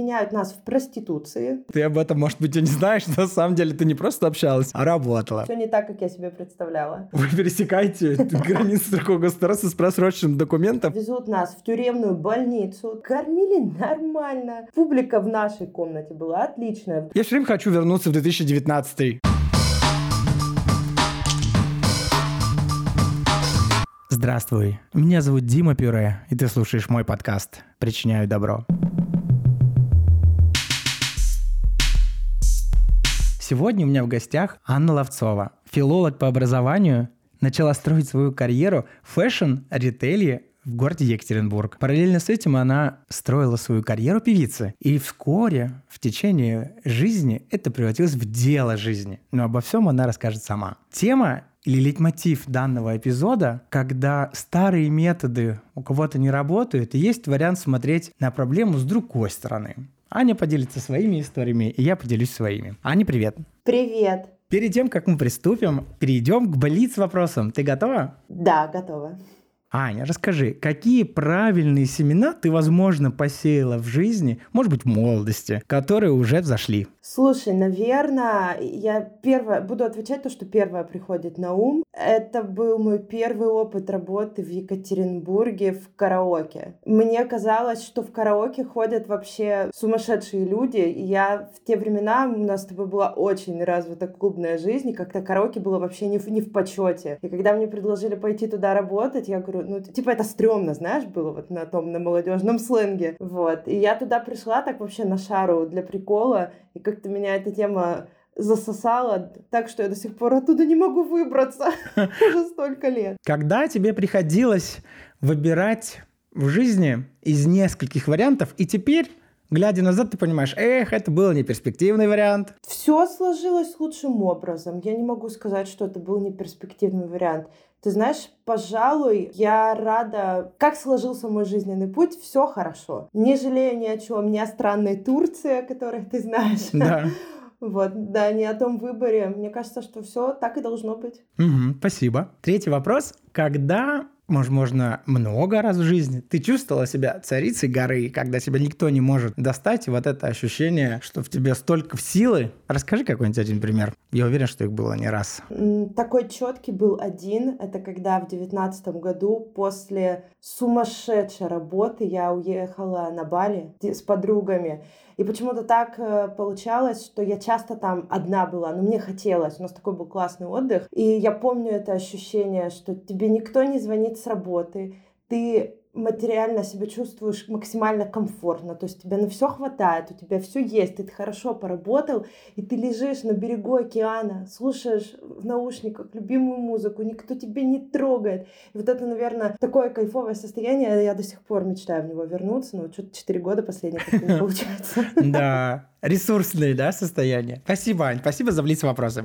обвиняют нас в проституции. Ты об этом, может быть, и не знаешь, но на самом деле ты не просто общалась, а работала. Все не так, как я себе представляла. Вы пересекаете границы другого государства с просроченным документом. Везут нас в тюремную больницу. Кормили нормально. Публика в нашей комнате была отличная. Я все время хочу вернуться в 2019 Здравствуй, меня зовут Дима Пюре, и ты слушаешь мой подкаст «Причиняю добро». Сегодня у меня в гостях Анна Ловцова, филолог по образованию, начала строить свою карьеру в fashion-ритейле в городе Екатеринбург. Параллельно с этим она строила свою карьеру певицы. И вскоре, в течение жизни, это превратилось в дело жизни. Но обо всем она расскажет сама. Тема или лейтмотив данного эпизода, когда старые методы у кого-то не работают, и есть вариант смотреть на проблему с другой стороны. Аня поделится своими историями, и я поделюсь своими. Аня, привет. Привет. Перед тем, как мы приступим, перейдем к блиц вопросам. Ты готова? Да, готова. Аня, расскажи, какие правильные семена ты, возможно, посеяла в жизни, может быть, в молодости, которые уже взошли? Слушай, наверное, я первое, буду отвечать то, что первое приходит на ум. Это был мой первый опыт работы в Екатеринбурге в караоке. Мне казалось, что в караоке ходят вообще сумасшедшие люди, и я в те времена, у нас с тобой была очень развита клубная жизнь, и как-то караоке было вообще не в, не в почете. И когда мне предложили пойти туда работать, я говорю, ну, типа, это стрёмно, знаешь, было вот на том, на молодежном сленге. Вот. И я туда пришла так вообще на шару для прикола, и как-то меня эта тема засосала так, что я до сих пор оттуда не могу выбраться. Уже столько лет. Когда тебе приходилось выбирать в жизни из нескольких вариантов, и теперь глядя назад, ты понимаешь, эх, это был неперспективный вариант. Все сложилось лучшим образом. Я не могу сказать, что это был неперспективный вариант. Ты знаешь, пожалуй, я рада, как сложился мой жизненный путь, все хорошо. Не жалею ни о чем, ни о странной Турции, о которой ты знаешь. Да. Вот, да, не о том выборе. Мне кажется, что все так и должно быть. Угу, спасибо. Третий вопрос. Когда возможно, много раз в жизни. Ты чувствовала себя царицей горы, когда тебя никто не может достать, и вот это ощущение, что в тебе столько силы. Расскажи какой-нибудь один пример. Я уверен, что их было не раз. Такой четкий был один. Это когда в девятнадцатом году после сумасшедшей работы я уехала на Бали с подругами. И почему-то так э, получалось, что я часто там одна была, но мне хотелось. У нас такой был классный отдых. И я помню это ощущение, что тебе никто не звонит с работы, ты материально себя чувствуешь максимально комфортно, то есть тебе на все хватает, у тебя все есть, ты хорошо поработал, и ты лежишь на берегу океана, слушаешь в наушниках любимую музыку, никто тебя не трогает. И вот это, наверное, такое кайфовое состояние, я до сих пор мечтаю в него вернуться, но что-то 4 года последних не получается. Да, ресурсные, да, состояние. Спасибо, Ань, спасибо за блиц вопросы.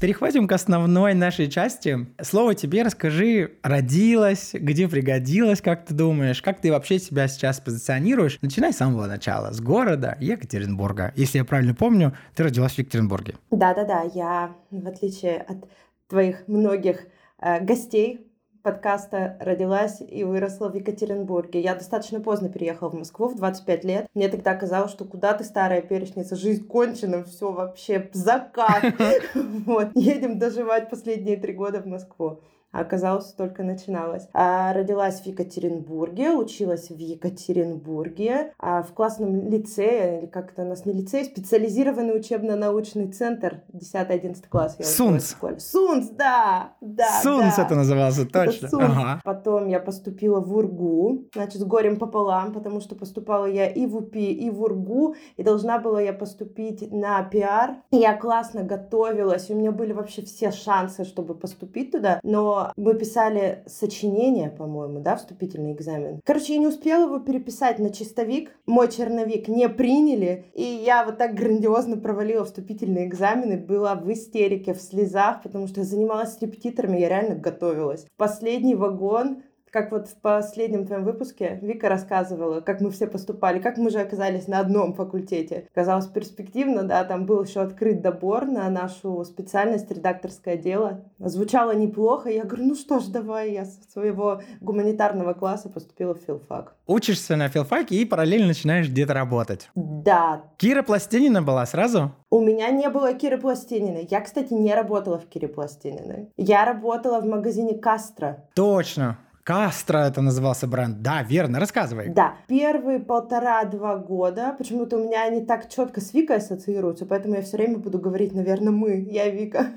Переходим к основной нашей части. Слово тебе расскажи, родилась, где пригодилась, как ты думаешь, как ты вообще себя сейчас позиционируешь. Начинай с самого начала, с города Екатеринбурга. Если я правильно помню, ты родилась в Екатеринбурге. Да-да-да, я, в отличие от твоих многих э, гостей, подкаста родилась и выросла в Екатеринбурге. Я достаточно поздно переехала в Москву, в 25 лет. Мне тогда казалось, что куда ты, старая перечница, жизнь кончена, все вообще закат. Вот, едем доживать последние три года в Москву оказалось, только начиналось. А родилась в Екатеринбурге, училась в Екатеринбурге, а в классном лицее, или как это у нас не лицей, специализированный учебно-научный центр, 10-11 класс. Я Сунс. Сунс, да, да, Сунс да. это назывался, точно. Это ага. Потом я поступила в УРГУ, значит, с горем пополам, потому что поступала я и в УПИ, и в УРГУ, и должна была я поступить на пиар. Я классно готовилась, у меня были вообще все шансы, чтобы поступить туда, но мы писали сочинение, по-моему, да, вступительный экзамен. Короче, я не успела его переписать на чистовик. Мой черновик не приняли, и я вот так грандиозно провалила вступительные экзамены, была в истерике, в слезах, потому что я занималась с репетиторами, я реально готовилась. Последний вагон как вот в последнем твоем выпуске Вика рассказывала, как мы все поступали, как мы же оказались на одном факультете. Казалось перспективно, да, там был еще открыт добор на нашу специальность редакторское дело. Звучало неплохо, я говорю, ну что ж, давай, я с своего гуманитарного класса поступила в филфак. Учишься на филфаке и параллельно начинаешь где-то работать. Да. Кира Пластинина была сразу? У меня не было Киры Пластининой. Я, кстати, не работала в Кире Пластининой. Я работала в магазине Кастро. Точно. Кастро это назывался бренд. Да, верно, рассказывай. Да, первые полтора-два года, почему-то у меня они так четко с Викой ассоциируются, поэтому я все время буду говорить, наверное, мы, я Вика,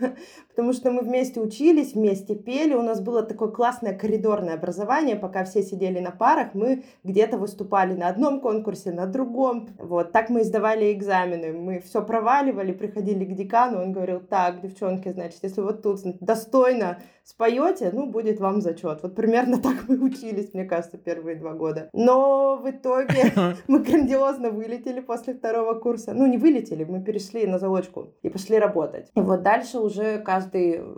потому что мы вместе учились, вместе пели, у нас было такое классное коридорное образование, пока все сидели на парах, мы где-то выступали на одном конкурсе, на другом, вот, так мы сдавали экзамены, мы все проваливали, приходили к декану, он говорил, так, девчонки, значит, если вот тут достойно споете, ну, будет вам зачет. Вот примерно так мы учились, мне кажется, первые два года. Но в итоге мы грандиозно вылетели после второго курса. Ну, не вылетели, мы перешли на заочку и пошли работать. И вот дальше уже каждый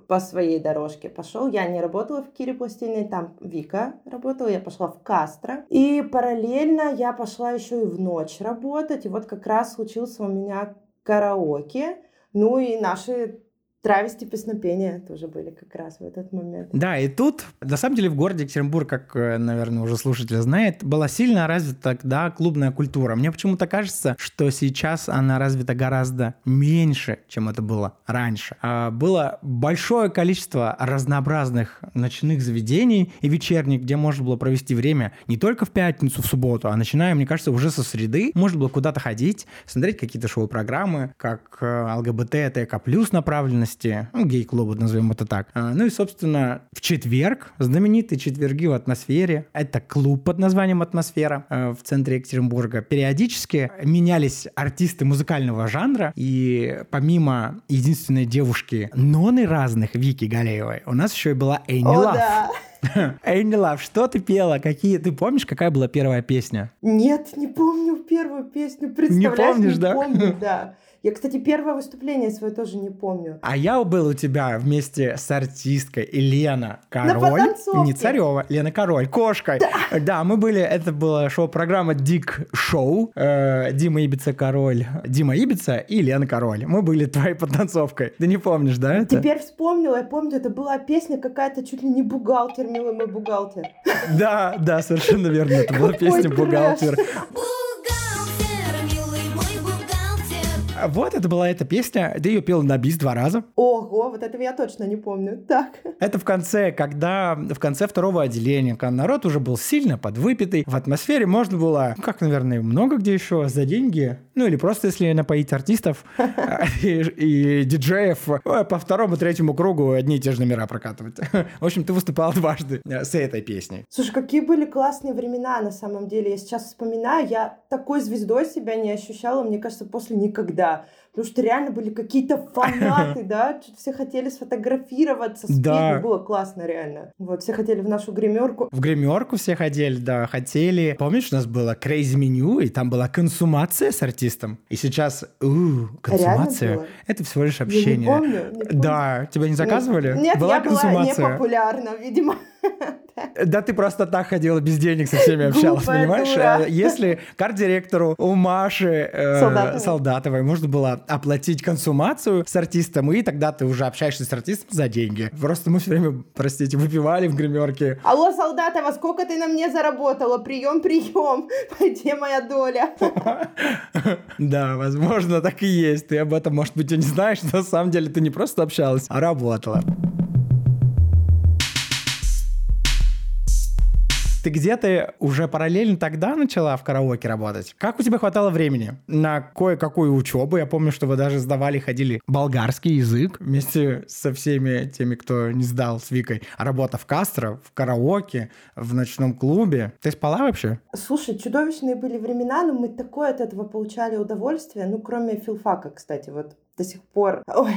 по своей дорожке пошел. Я не работала в Кире Пластиной, там Вика работала, я пошла в Кастро. И параллельно я пошла еще и в ночь работать. И вот как раз случился у меня караоке. Ну и наши Травести песнопения тоже были как раз в этот момент. Да, и тут, на самом деле, в городе Екатеринбург, как, э, наверное, уже слушатель знает, была сильно развита тогда клубная культура. Мне почему-то кажется, что сейчас она развита гораздо меньше, чем это было раньше. А было большое количество разнообразных ночных заведений и вечерних, где можно было провести время не только в пятницу, в субботу, а начиная, мне кажется, уже со среды. Можно было куда-то ходить, смотреть какие-то шоу-программы, как э, ЛГБТ, ТК+, направленность деятельности, ну, гей-клуба, назовем это так. А, ну и, собственно, в четверг, знаменитые четверги в атмосфере, это клуб под названием «Атмосфера» э, в центре Екатеринбурга, периодически менялись артисты музыкального жанра, и помимо единственной девушки Ноны разных, Вики Галеевой, у нас еще и была Эйни Лав. Да. Эйни Лав, что ты пела? Какие? Ты помнишь, какая была первая песня? Нет, не помню первую песню. Представляешь? Не помнишь, не да? Помню, да. Я, кстати, первое выступление свое тоже не помню. А я был у тебя вместе с артисткой Лена Король. Не Царева, Лена Король, кошкой. Да, да мы были, это была шоу-программа Дик Шоу. Э, Дима Ибица Король, Дима Ибица и Лена Король. Мы были твоей подтанцовкой. Ты не помнишь, да? Это? Теперь вспомнила, я помню, это была песня какая-то чуть ли не бухгалтер, милый мой бухгалтер. Да, да, совершенно верно. Это была песня бухгалтер. Вот это была эта песня. Ты ее пел на бис два раза. Ого, вот этого я точно не помню. Так. Это в конце, когда в конце второго отделения, когда народ уже был сильно подвыпитый, в атмосфере можно было, как, наверное, много где еще, за деньги, ну или просто если напоить артистов и, диджеев э, по второму, третьему кругу одни и те же номера прокатывать. В общем, ты выступал дважды э, с этой песней. Слушай, какие были классные времена на самом деле. Я сейчас вспоминаю, я такой звездой себя не ощущала, мне кажется, после никогда. Потому что реально были какие-то фанаты, да, все хотели сфотографироваться с да. было классно реально. Вот, все хотели в нашу гримерку. В гримерку все ходили, да, хотели. Помнишь, у нас было Crazy Menu, и там была консумация с артистом. И сейчас, у, консумация, это всего лишь общение. Я не помню, не помню. Да, тебя не заказывали? Нет, была я консумация? была непопулярна, видимо. Да ты просто так ходила без денег со всеми общалась, понимаешь? Дура. Если карт-директору у Маши э, Солдатовой. Солдатовой можно было оплатить консумацию с артистом, и тогда ты уже общаешься с артистом за деньги. Просто мы все время, простите, выпивали в гримерке. Алло, Солдатова, сколько ты на мне заработала? Прием, прием. Где моя доля? Да, возможно, так и есть. Ты об этом, может быть, и не знаешь, но на самом деле ты не просто общалась, а работала. Ты где-то уже параллельно тогда начала в караоке работать? Как у тебя хватало времени на кое-какую учебу? Я помню, что вы даже сдавали, ходили болгарский язык вместе со всеми теми, кто не сдал с Викой. Работа в Кастро, в караоке, в ночном клубе. Ты спала вообще? Слушай, чудовищные были времена, но мы такое от этого получали удовольствие. Ну, кроме филфака, кстати, вот до сих пор. Ой,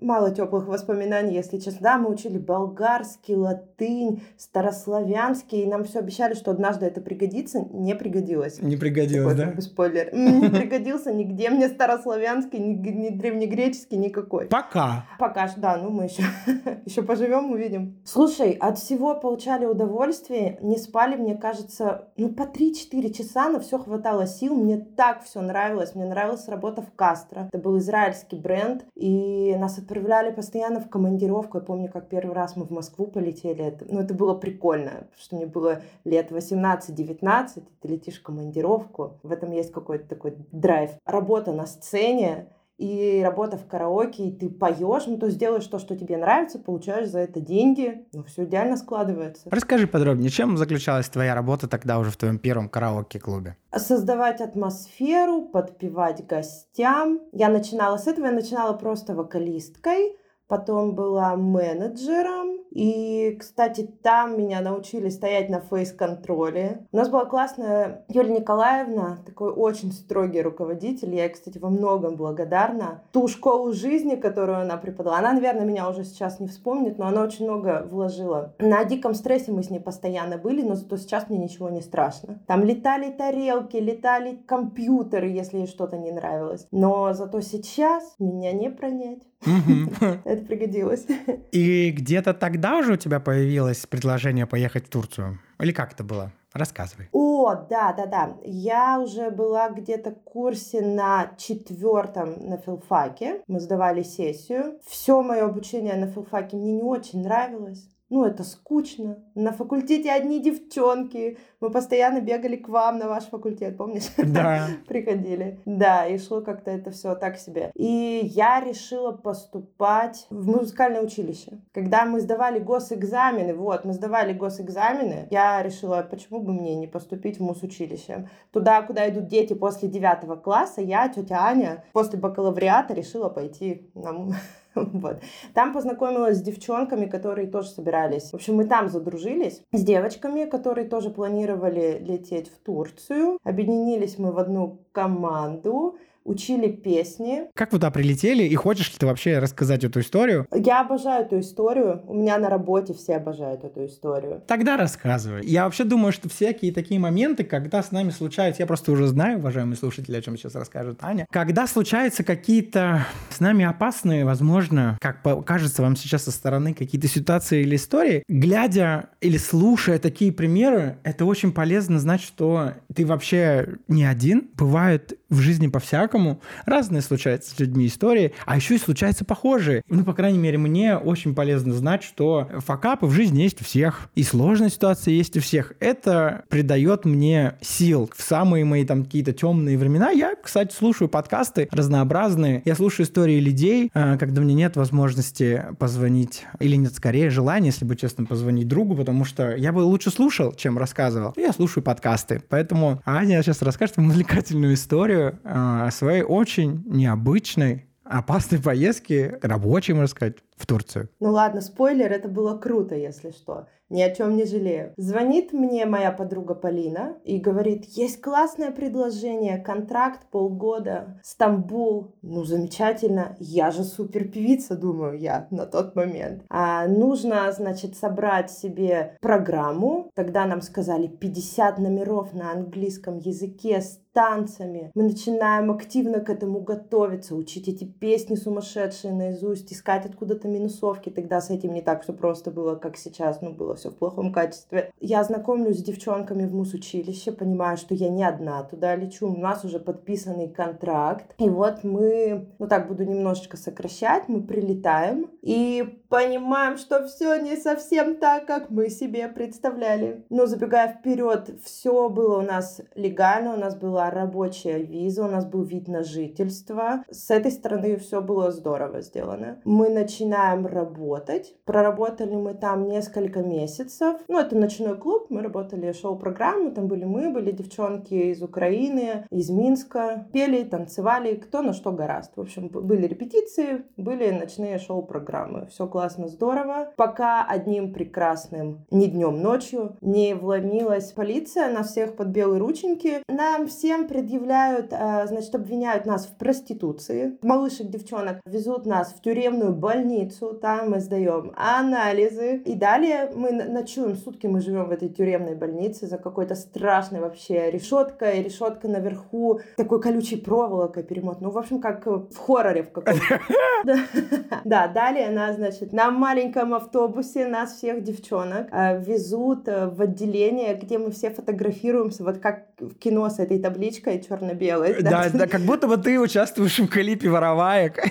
мало теплых воспоминаний, если честно. Да, мы учили болгарский, латынь, старославянский, и нам все обещали, что однажды это пригодится. Не пригодилось. Не пригодилось, Такой, да? Спойлер. Не пригодился нигде мне старославянский, ни, ни древнегреческий, никакой. Пока. Пока да, ну мы еще, еще поживем, увидим. Слушай, от всего получали удовольствие, не спали, мне кажется, ну по 3-4 часа, но все хватало сил, мне так все нравилось, мне нравилась работа в Кастро, это был израильский бренд, и нас отправляли постоянно в командировку, я помню, как первый раз мы в Москву полетели, это, ну это было прикольно, потому что мне было лет 18-19, ты летишь в командировку, в этом есть какой-то такой драйв. Работа на сцене, и работа в караоке, и ты поешь, ну, то есть делаешь то, что тебе нравится, получаешь за это деньги, ну, все идеально складывается. Расскажи подробнее, чем заключалась твоя работа тогда уже в твоем первом караоке-клубе? Создавать атмосферу, подпевать гостям. Я начинала с этого, я начинала просто вокалисткой, потом была менеджером, и, кстати, там меня научили стоять на фейс-контроле. У нас была классная Юлия Николаевна, такой очень строгий руководитель. Я ей, кстати, во многом благодарна. Ту школу жизни, которую она преподала, она, наверное, меня уже сейчас не вспомнит, но она очень много вложила. На диком стрессе мы с ней постоянно были, но зато сейчас мне ничего не страшно. Там летали тарелки, летали компьютеры, если ей что-то не нравилось. Но зато сейчас меня не пронять. Это пригодилось. И где-то тогда уже у тебя появилось предложение поехать в Турцию? Или как это было? Рассказывай. О, да, да, да. Я уже была где-то в курсе на четвертом на филфаке. Мы сдавали сессию. Все мое обучение на филфаке мне не очень нравилось. Ну, это скучно. На факультете одни девчонки. Мы постоянно бегали к вам на ваш факультет, помнишь? Да. Приходили. Да, и шло как-то это все так себе. И я решила поступать в музыкальное училище. Когда мы сдавали госэкзамены, вот, мы сдавали госэкзамены, я решила, почему бы мне не поступить в мусучилище. Туда, куда идут дети после девятого класса, я, тетя Аня, после бакалавриата решила пойти на Вот. Там познакомилась с девчонками, которые тоже собирались. В общем, мы там задружились с девочками, которые тоже планировали лететь в Турцию. Объединились мы в одну команду учили песни. Как вы туда прилетели? И хочешь ли ты вообще рассказать эту историю? Я обожаю эту историю. У меня на работе все обожают эту историю. Тогда рассказывай. Я вообще думаю, что всякие такие моменты, когда с нами случаются, я просто уже знаю, уважаемые слушатели, о чем сейчас расскажет Аня, когда случаются какие-то с нами опасные, возможно, как кажется вам сейчас со стороны, какие-то ситуации или истории, глядя или слушая такие примеры, это очень полезно знать, что ты вообще не один. Бывает в жизни по-всякому. Разные случаются с людьми истории, а еще и случаются похожие. Ну, по крайней мере, мне очень полезно знать, что факапы в жизни есть у всех, и сложные ситуации есть у всех. Это придает мне сил в самые мои там какие-то темные времена. Я, кстати, слушаю подкасты разнообразные. Я слушаю истории людей, а, когда мне нет возможности позвонить, или нет, скорее, желания, если быть честным, позвонить другу, потому что я бы лучше слушал, чем рассказывал. Я слушаю подкасты. Поэтому Аня сейчас расскажет вам увлекательную историю, историю э, своей очень необычной, опасной поездки, рабочей, можно сказать, в Турцию. Ну ладно, спойлер, это было круто, если что. Ни о чем не жалею. Звонит мне моя подруга Полина и говорит, есть классное предложение, контракт полгода, Стамбул. Ну, замечательно, я же супер певица, думаю я на тот момент. А нужно, значит, собрать себе программу. Тогда нам сказали 50 номеров на английском языке с танцами. Мы начинаем активно к этому готовиться, учить эти песни сумасшедшие наизусть, искать откуда-то минусовки. Тогда с этим не так все просто было, как сейчас, ну, было все в плохом качестве. Я знакомлюсь с девчонками в мус-училище, понимаю, что я не одна туда лечу, у нас уже подписанный контракт. И вот мы, ну так буду немножечко сокращать, мы прилетаем и понимаем, что все не совсем так, как мы себе представляли. Но забегая вперед, все было у нас легально, у нас была рабочая виза, у нас был вид на жительство. С этой стороны все было здорово сделано. Мы начинаем начинаем работать. Проработали мы там несколько месяцев. Ну, это ночной клуб, мы работали шоу-программу, там были мы, были девчонки из Украины, из Минска. Пели, танцевали, кто на что гораст. В общем, были репетиции, были ночные шоу-программы. Все классно, здорово. Пока одним прекрасным, не днем, ночью, не вломилась полиция, на всех под белые рученьки. Нам всем предъявляют, а, значит, обвиняют нас в проституции. Малышек, девчонок везут нас в тюремную больницу, там мы сдаем анализы. И далее мы ночуем сутки, мы живем в этой тюремной больнице за какой-то страшной вообще решеткой, решетка наверху, такой колючей проволокой перемот. Ну, в общем, как в хорроре в каком-то. Да, далее нас, значит, на маленьком автобусе нас всех девчонок а, везут э, в отделение, где мы все фотографируемся, вот как в кино с этой табличкой черно-белой. Да, да, как будто бы ты участвуешь в клипе «Вороваек».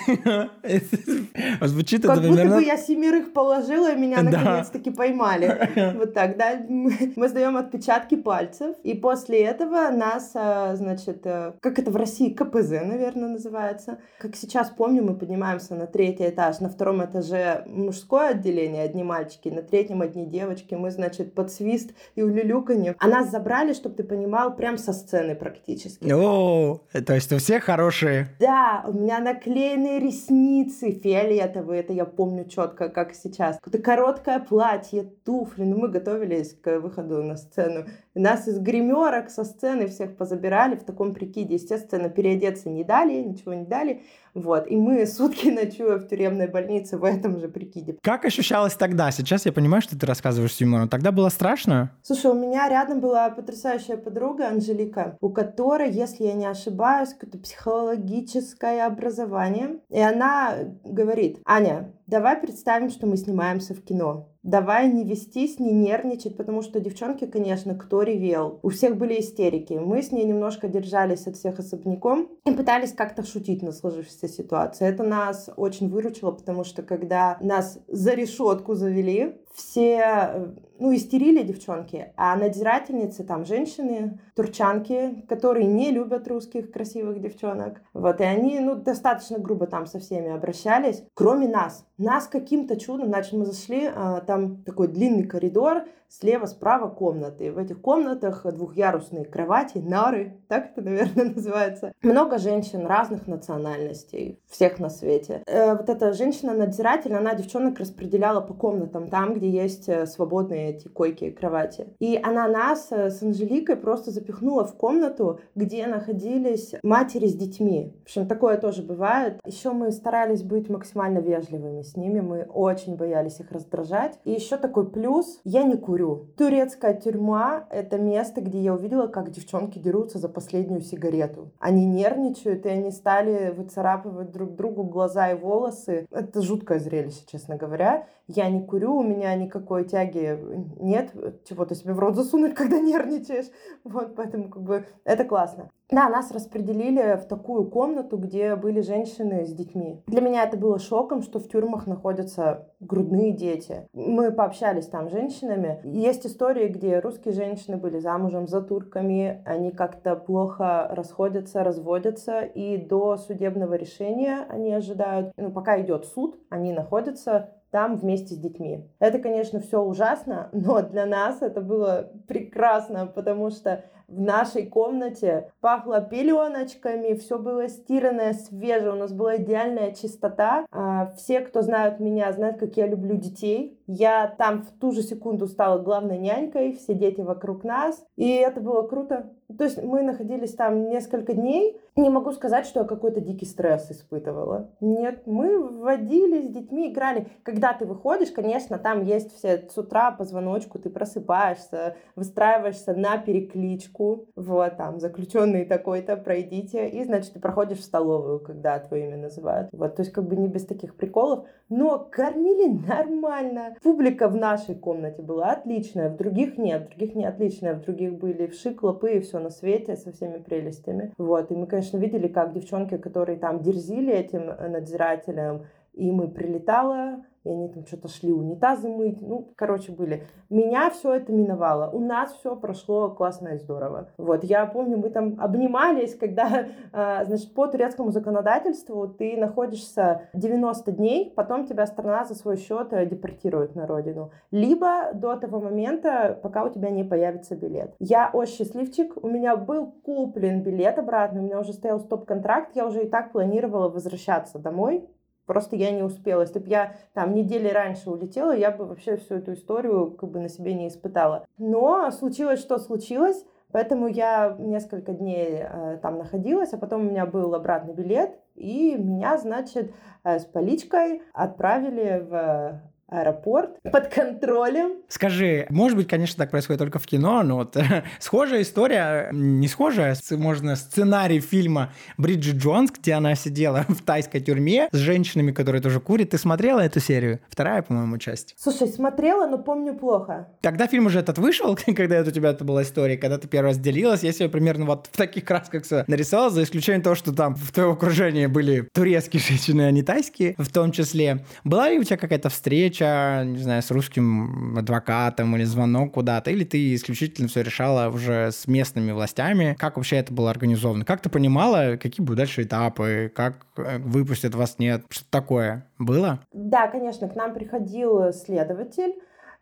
Звучит как это будто бы я семерых положила, и меня наконец-таки поймали. Вот так, да. Мы сдаем отпечатки пальцев, и после этого нас, а, значит, э, как это в России, КПЗ, наверное, называется. Как сейчас помню, мы поднимаемся на третий этаж, на втором этаже мужское отделение, одни мальчики, на третьем одни девочки. Мы, значит, под свист и улюлюканье. А нас забрали, чтобы ты понимал, прям со сцены практически. О, то есть у всех хорошие. Да, у меня наклеенные ресницы фиолетовые, это я помню четко, как сейчас. Какое-то короткое платье, туфли. Ну, мы готовились к выходу на сцену. Нас из гримерок со сцены всех позабирали в таком прикиде. Естественно, переодеться не дали, ничего не дали. Вот. И мы сутки ночуя в тюремной больнице в этом же прикиде. Как ощущалось тогда? Сейчас я понимаю, что ты рассказываешь с юмором. Тогда было страшно? Слушай, у меня рядом была потрясающая подруга Анжелика, у которой, если я не ошибаюсь, какое-то психологическое образование. И она говорит, Аня, давай представим, что мы снимаемся в кино давай не вестись, не нервничать, потому что девчонки, конечно, кто ревел. У всех были истерики. Мы с ней немножко держались от всех особняком и пытались как-то шутить на сложившейся ситуации. Это нас очень выручило, потому что когда нас за решетку завели, все ну, истерили девчонки, а надзирательницы там женщины, турчанки, которые не любят русских красивых девчонок. Вот, и они, ну, достаточно грубо там со всеми обращались, кроме нас. Нас каким-то чудом, значит, мы зашли, а, там такой длинный коридор, слева, справа комнаты. В этих комнатах двухъярусные кровати, нары, так это, наверное, называется. Много женщин разных национальностей, всех на свете. Э, вот эта женщина-надзиратель, она девчонок распределяла по комнатам, там, где есть э, свободные эти койки и кровати. И она нас э, с Анжеликой просто запихнула в комнату, где находились матери с детьми. В общем, такое тоже бывает. Еще мы старались быть максимально вежливыми с ними, мы очень боялись их раздражать. И еще такой плюс, я не курю курю. Турецкая тюрьма — это место, где я увидела, как девчонки дерутся за последнюю сигарету. Они нервничают, и они стали выцарапывать друг другу глаза и волосы. Это жуткое зрелище, честно говоря. Я не курю, у меня никакой тяги нет, чего-то себе в рот засунуть, когда нервничаешь. Вот, поэтому как бы это классно. Да, нас распределили в такую комнату, где были женщины с детьми. Для меня это было шоком, что в тюрьмах находятся грудные дети. Мы пообщались там с женщинами. Есть истории, где русские женщины были замужем за турками, они как-то плохо расходятся, разводятся, и до судебного решения они ожидают, ну, пока идет суд, они находятся там вместе с детьми. Это, конечно, все ужасно, но для нас это было прекрасно, потому что в нашей комнате пахло пеленочками, все было стиранное, свежее, у нас была идеальная чистота. А, все, кто знают меня, знают, как я люблю детей. Я там в ту же секунду стала главной нянькой, все дети вокруг нас, и это было круто. То есть мы находились там несколько дней. Не могу сказать, что я какой-то дикий стресс испытывала. Нет, мы водили с детьми, играли. Когда ты выходишь, конечно, там есть все с утра по звоночку, ты просыпаешься, выстраиваешься на перекличку. Вот, там, заключенный такой-то, пройдите. И, значит, ты проходишь в столовую, когда твое имя называют. Вот, то есть как бы не без таких приколов. Но кормили нормально. Публика в нашей комнате была отличная, в других нет. В других не отличная, в других были вши, клопы и все на свете со всеми прелестями. Вот. И мы, конечно, видели, как девчонки, которые там дерзили этим надзирателям, им и прилетало, и они там что-то шли унитазы мыть. Ну, короче, были. Меня все это миновало. У нас все прошло классно и здорово. Вот, я помню, мы там обнимались, когда, а, значит, по турецкому законодательству ты находишься 90 дней, потом тебя страна за свой счет э, депортирует на родину. Либо до того момента, пока у тебя не появится билет. Я очень счастливчик, у меня был куплен билет обратно, у меня уже стоял стоп-контракт, я уже и так планировала возвращаться домой, Просто я не успела. Если бы я там недели раньше улетела, я бы вообще всю эту историю как бы на себе не испытала. Но случилось, что случилось. Поэтому я несколько дней э, там находилась, а потом у меня был обратный билет, и меня, значит, э, с поличкой отправили в аэропорт под контролем. Скажи, может быть, конечно, так происходит только в кино, но вот схожая история, не схожая, можно сценарий фильма Бриджит Джонс, где она сидела в тайской тюрьме с женщинами, которые тоже курят. Ты смотрела эту серию? Вторая, по-моему, часть. Слушай, смотрела, но помню плохо. Тогда фильм уже этот вышел, когда это у тебя это была история, когда ты первый раз делилась. Я себе примерно вот в таких красках все нарисовал, за исключением того, что там в твоем окружении были турецкие женщины, а не тайские в том числе. Была ли у тебя какая-то встреча встреча, не знаю, с русским адвокатом или звонок куда-то, или ты исключительно все решала уже с местными властями? Как вообще это было организовано? Как ты понимала, какие будут дальше этапы, как э, выпустят вас, нет? Что такое было? Да, конечно, к нам приходил следователь,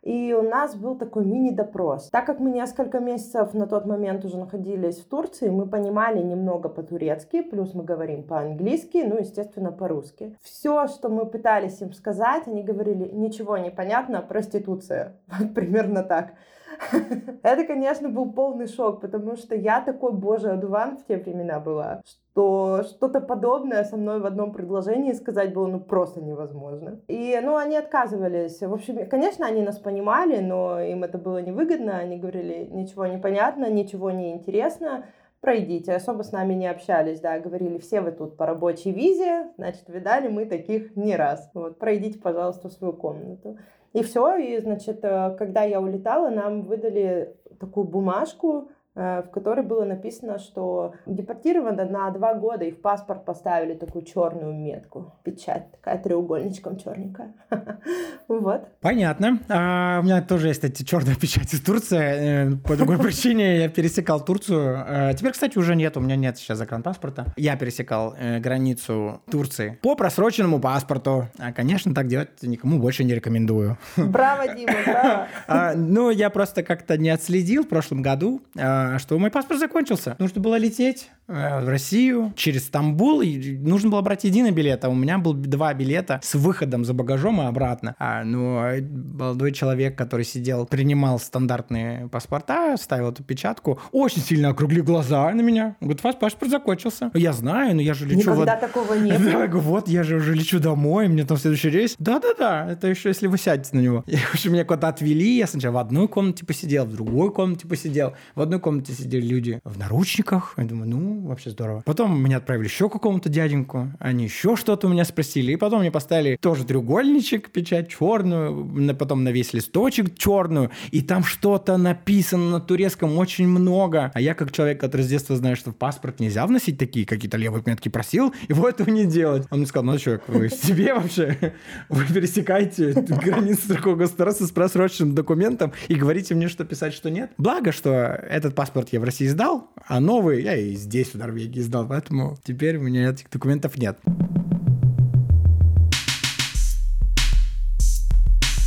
и у нас был такой мини-допрос. Так как мы несколько месяцев на тот момент уже находились в Турции, мы понимали немного по-турецки, плюс мы говорим по-английски, ну, естественно, по-русски. Все, что мы пытались им сказать, они говорили, ничего не понятно, проституция. Примерно так. Это, конечно, был полный шок, потому что я такой божий одуван в те времена была, что что-то подобное со мной в одном предложении сказать было ну просто невозможно. И, ну, они отказывались. В общем, конечно, они нас понимали, но им это было невыгодно. Они говорили, ничего не понятно, ничего не интересно, пройдите. Особо с нами не общались, да, говорили, все вы тут по рабочей визе, значит, видали мы таких не раз. Вот, пройдите, пожалуйста, в свою комнату. И все, и, значит, э, когда я улетала, нам выдали такую бумажку, в которой было написано, что депортирована на два года, и в паспорт поставили такую черную метку, печать такая треугольничком черненькая. Вот. Понятно. А, у меня тоже есть эти черные печати из Турции. Э, по другой причине я пересекал Турцию. Э, теперь, кстати, уже нет. У меня нет сейчас загранпаспорта. Я пересекал границу Турции по просроченному паспорту. А, конечно, так делать никому больше не рекомендую. Браво, Дима, браво. А, ну, я просто как-то не отследил в прошлом году а, а, что мой паспорт закончился. Нужно было лететь э, в Россию через Стамбул, и нужно было брать единый билет, а у меня был два билета с выходом за багажом и обратно. А, ну, а молодой человек, который сидел, принимал стандартные паспорта, ставил эту печатку, очень сильно округлил глаза на меня. Говорит, ваш паспорт закончился. Я знаю, но я же лечу... Никогда вот... такого не было. Да, вот, я же уже лечу домой, мне там следующий рейс. Да-да-да, это еще если вы сядете на него. И, в общем, меня куда-то отвели, я сначала в одной комнате посидел, в другой комнате посидел, в одной комнате комнате сидели люди в наручниках. Я думаю, ну, вообще здорово. Потом меня отправили еще какому-то дяденьку. Они еще что-то у меня спросили. И потом мне поставили тоже треугольничек, печать черную. Потом на весь листочек черную. И там что-то написано на турецком очень много. А я как человек, который с детства знает, что в паспорт нельзя вносить такие какие-то левые метки, просил его этого не делать. Он мне сказал, ну, человек, вы себе вообще? Вы пересекаете границу другого государства с просроченным документом и говорите мне, что писать, что нет. Благо, что этот паспорт я в России сдал, а новый я и здесь, в Норвегии, сдал. Поэтому теперь у меня этих документов нет.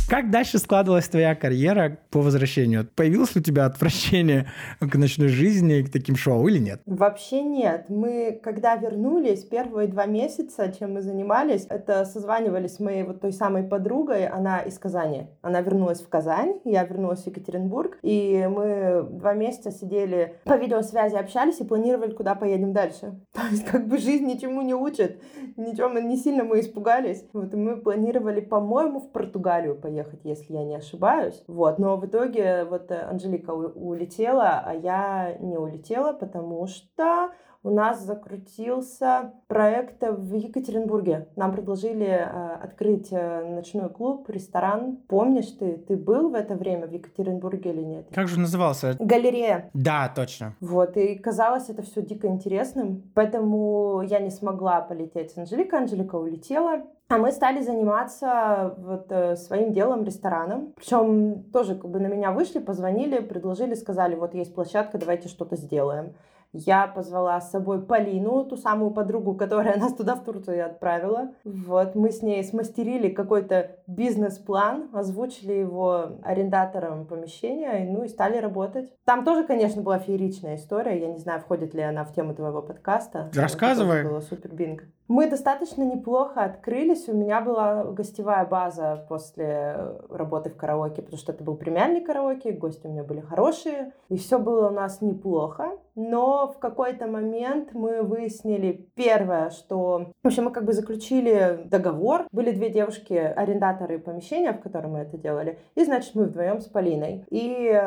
Как дальше складывалась твоя карьера по возвращению? Появилось ли у тебя отвращение к ночной жизни, к таким шоу или нет? Вообще нет. Мы, когда вернулись, первые два месяца, чем мы занимались, это созванивались с моей вот той самой подругой, она из Казани. Она вернулась в Казань, я вернулась в Екатеринбург, и мы два месяца сидели по видеосвязи, общались и планировали, куда поедем дальше. То есть как бы жизнь ничему не учит, ничего, не сильно мы испугались. Вот и мы планировали, по-моему, в Португалию поехать ехать, если я не ошибаюсь. Вот, но в итоге вот э, Анжелика улетела, а я не улетела, потому что у нас закрутился проект в Екатеринбурге. Нам предложили э, открыть э, ночной клуб, ресторан. Помнишь ты, ты был в это время в Екатеринбурге или нет? Как же назывался? Галерея. Да, точно. Вот, и казалось это все дико интересным, поэтому я не смогла полететь с Анжеликой, Анжелика улетела. А мы стали заниматься вот э, своим делом, рестораном. Причем тоже как бы на меня вышли, позвонили, предложили, сказали, вот есть площадка, давайте что-то сделаем. Я позвала с собой Полину, ту самую подругу, которая нас туда в Турцию отправила. Вот, мы с ней смастерили какой-то бизнес-план, озвучили его арендаторам помещения, ну и стали работать. Там тоже, конечно, была фееричная история. Я не знаю, входит ли она в тему твоего подкаста. Рассказывай. Это было супер бинг. Мы достаточно неплохо открылись. У меня была гостевая база после работы в караоке, потому что это был премиальный караоке, гости у меня были хорошие, и все было у нас неплохо. Но в какой-то момент мы выяснили первое, что... В общем, мы как бы заключили договор. Были две девушки, арендаторы помещения, в котором мы это делали, и, значит, мы вдвоем с Полиной. И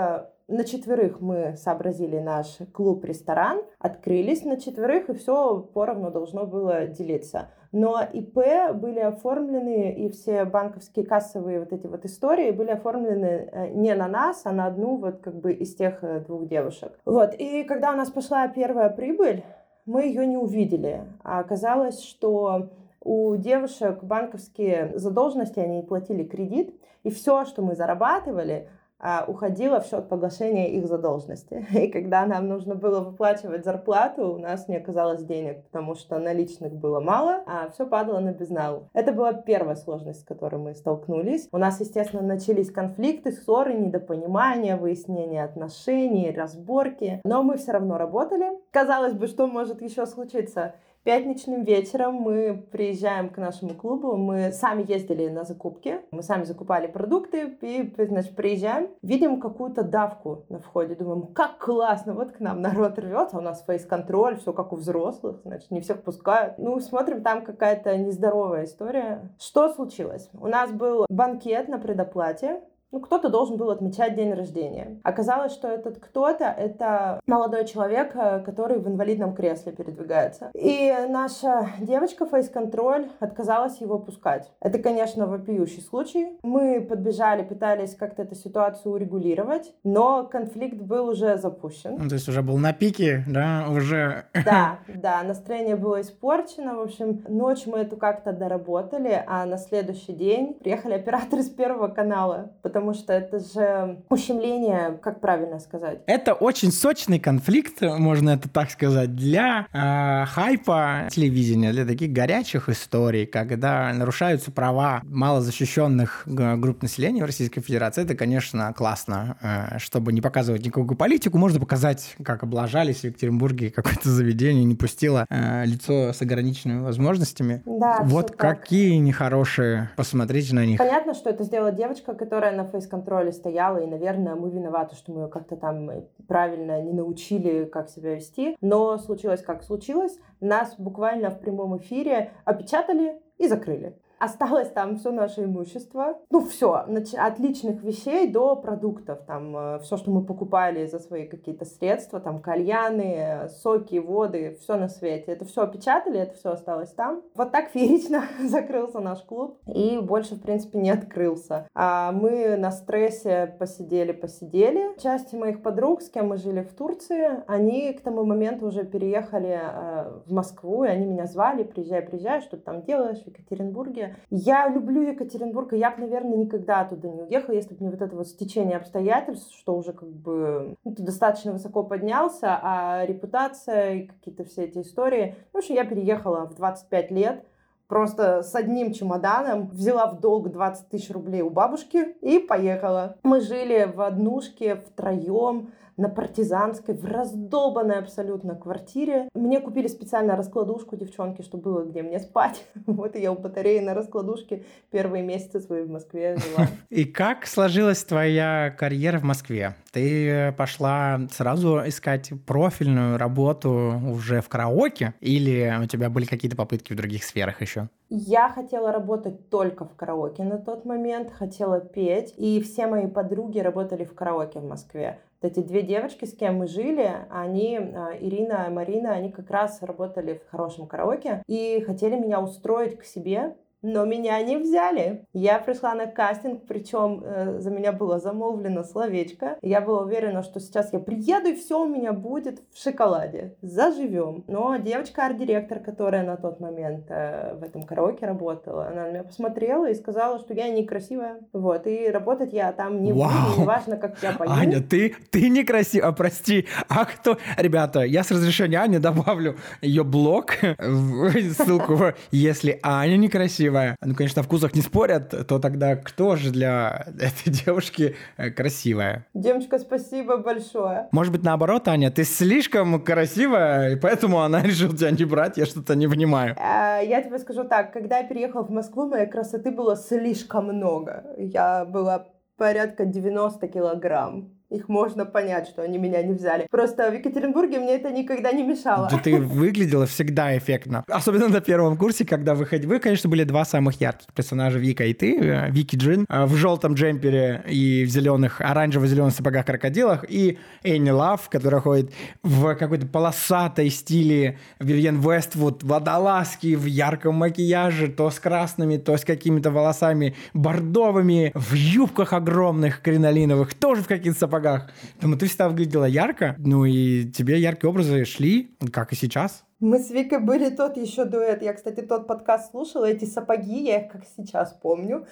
на четверых мы сообразили наш клуб-ресторан, открылись на четверых, и все поровну должно было делиться. Но ИП были оформлены, и все банковские кассовые вот эти вот истории были оформлены э, не на нас, а на одну вот как бы из тех э, двух девушек. Вот, и когда у нас пошла первая прибыль, мы ее не увидели. А оказалось, что у девушек банковские задолженности, они платили кредит, и все, что мы зарабатывали, а, уходило в счет погашения их задолженности. И когда нам нужно было выплачивать зарплату, у нас не оказалось денег, потому что наличных было мало, а все падало на безнал. Это была первая сложность, с которой мы столкнулись. У нас, естественно, начались конфликты, ссоры, недопонимания, выяснение отношений, разборки. Но мы все равно работали. Казалось бы, что может еще случиться? Пятничным вечером мы приезжаем к нашему клубу, мы сами ездили на закупки, мы сами закупали продукты, и, значит, приезжаем, видим какую-то давку на входе, думаем, как классно, вот к нам народ рвется, у нас фейс-контроль, все как у взрослых, значит, не всех пускают. Ну, смотрим, там какая-то нездоровая история. Что случилось? У нас был банкет на предоплате, ну, кто-то должен был отмечать день рождения. Оказалось, что этот кто-то — это молодой человек, э, который в инвалидном кресле передвигается. И наша девочка фейс-контроль отказалась его пускать. Это, конечно, вопиющий случай. Мы подбежали, пытались как-то эту ситуацию урегулировать, но конфликт был уже запущен. Ну, то есть уже был на пике, да, уже... Да, да, настроение было испорчено. В общем, ночь мы эту как-то доработали, а на следующий день приехали операторы с Первого канала, потому потому что это же ущемление, как правильно сказать? Это очень сочный конфликт, можно это так сказать, для э, хайпа телевидения, для таких горячих историй, когда нарушаются права малозащищенных групп населения в Российской Федерации. Это, конечно, классно. Э, чтобы не показывать никакую политику, можно показать, как облажались в Екатеринбурге какое-то заведение не пустило э, лицо с ограниченными возможностями. Да, вот какие так. нехорошие. Посмотрите на них. Понятно, что это сделала девочка, которая на фейс-контроле стояла, и, наверное, мы виноваты, что мы ее как-то там правильно не научили, как себя вести. Но случилось, как случилось. Нас буквально в прямом эфире опечатали и закрыли. Осталось там все наше имущество. Ну, все, от личных вещей до продуктов. Там э, все, что мы покупали за свои какие-то средства, там кальяны, соки, воды, все на свете. Это все опечатали, это все осталось там. Вот так феерично закрылся наш клуб и больше, в принципе, не открылся. А мы на стрессе посидели-посидели. Часть моих подруг, с кем мы жили в Турции, они к тому моменту уже переехали э, в Москву, и они меня звали, приезжай, приезжай, что ты там делаешь в Екатеринбурге. Я люблю Екатеринбург, и я бы, наверное, никогда туда не уехала, если бы не вот это вот стечение обстоятельств, что уже как бы ну, ты достаточно высоко поднялся, а репутация и какие-то все эти истории. В общем, я переехала в 25 лет, просто с одним чемоданом, взяла в долг 20 тысяч рублей у бабушки и поехала. Мы жили в однушке втроем, на партизанской, в раздолбанной абсолютно квартире. Мне купили специально раскладушку, девчонки, чтобы было где мне спать. Вот и я у батареи на раскладушке первые месяцы свои в Москве жила. И как сложилась твоя карьера в Москве? Ты пошла сразу искать профильную работу уже в караоке или у тебя были какие-то попытки в других сферах еще? Я хотела работать только в караоке на тот момент, хотела петь, и все мои подруги работали в караоке в Москве. Эти две девочки, с кем мы жили, они, а, Ирина и Марина, они как раз работали в хорошем караоке и хотели меня устроить к себе но меня не взяли. Я пришла на кастинг, причем э, за меня было замолвлено словечко. Я была уверена, что сейчас я приеду и все у меня будет в шоколаде. Заживем. Но девочка арт-директор, которая на тот момент э, в этом караоке работала, она на меня посмотрела и сказала, что я некрасивая. Вот, и работать я там не Вау. буду, неважно, как я пою. Аня, ты, ты некрасивая, прости. А кто? Ребята, я с разрешения Ани добавлю ее блог, ссылку, если Аня некрасивая, красивая. Ну, конечно, в вкусах не спорят, то тогда кто же для этой девушки э, красивая? Девочка, спасибо большое. Может быть, наоборот, Аня, ты слишком красивая, и поэтому она решила тебя не брать, я что-то не понимаю. А, я тебе скажу так, когда я переехала в Москву, моей красоты было слишком много. Я была порядка 90 килограмм их можно понять, что они меня не взяли. Просто в Екатеринбурге мне это никогда не мешало. Да ты выглядела всегда эффектно. Особенно на первом курсе, когда вы ходили. Вы, конечно, были два самых ярких персонажа, Вика и ты. Э, Вики Джин э, в желтом джемпере и в зеленых, оранжево-зеленых сапогах крокодилах. И Энни Лав, которая ходит в какой-то полосатой стиле Вивьен Вествуд, водолазки в ярком макияже, то с красными, то с какими-то волосами бордовыми, в юбках огромных кринолиновых, тоже в каких-то сапогах сапогах. Поэтому ты всегда выглядела ярко, ну и тебе яркие образы шли, как и сейчас. Мы с Викой были тот еще дуэт. Я, кстати, тот подкаст слушала, эти сапоги, я их как сейчас помню.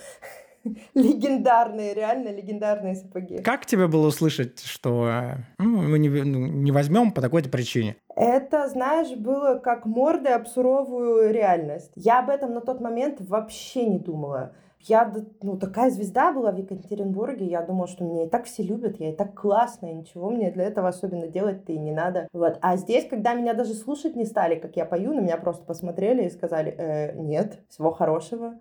легендарные, реально легендарные сапоги. Как тебе было услышать, что ну, мы не, ну, не возьмем по такой-то причине? Это, знаешь, было как мордой об суровую реальность. Я об этом на тот момент вообще не думала. Я, ну, такая звезда была в Екатеринбурге, я думала, что меня и так все любят, я и так классная, ничего мне для этого особенно делать-то и не надо. Вот. А здесь, когда меня даже слушать не стали, как я пою, на меня просто посмотрели и сказали, э, нет, всего хорошего.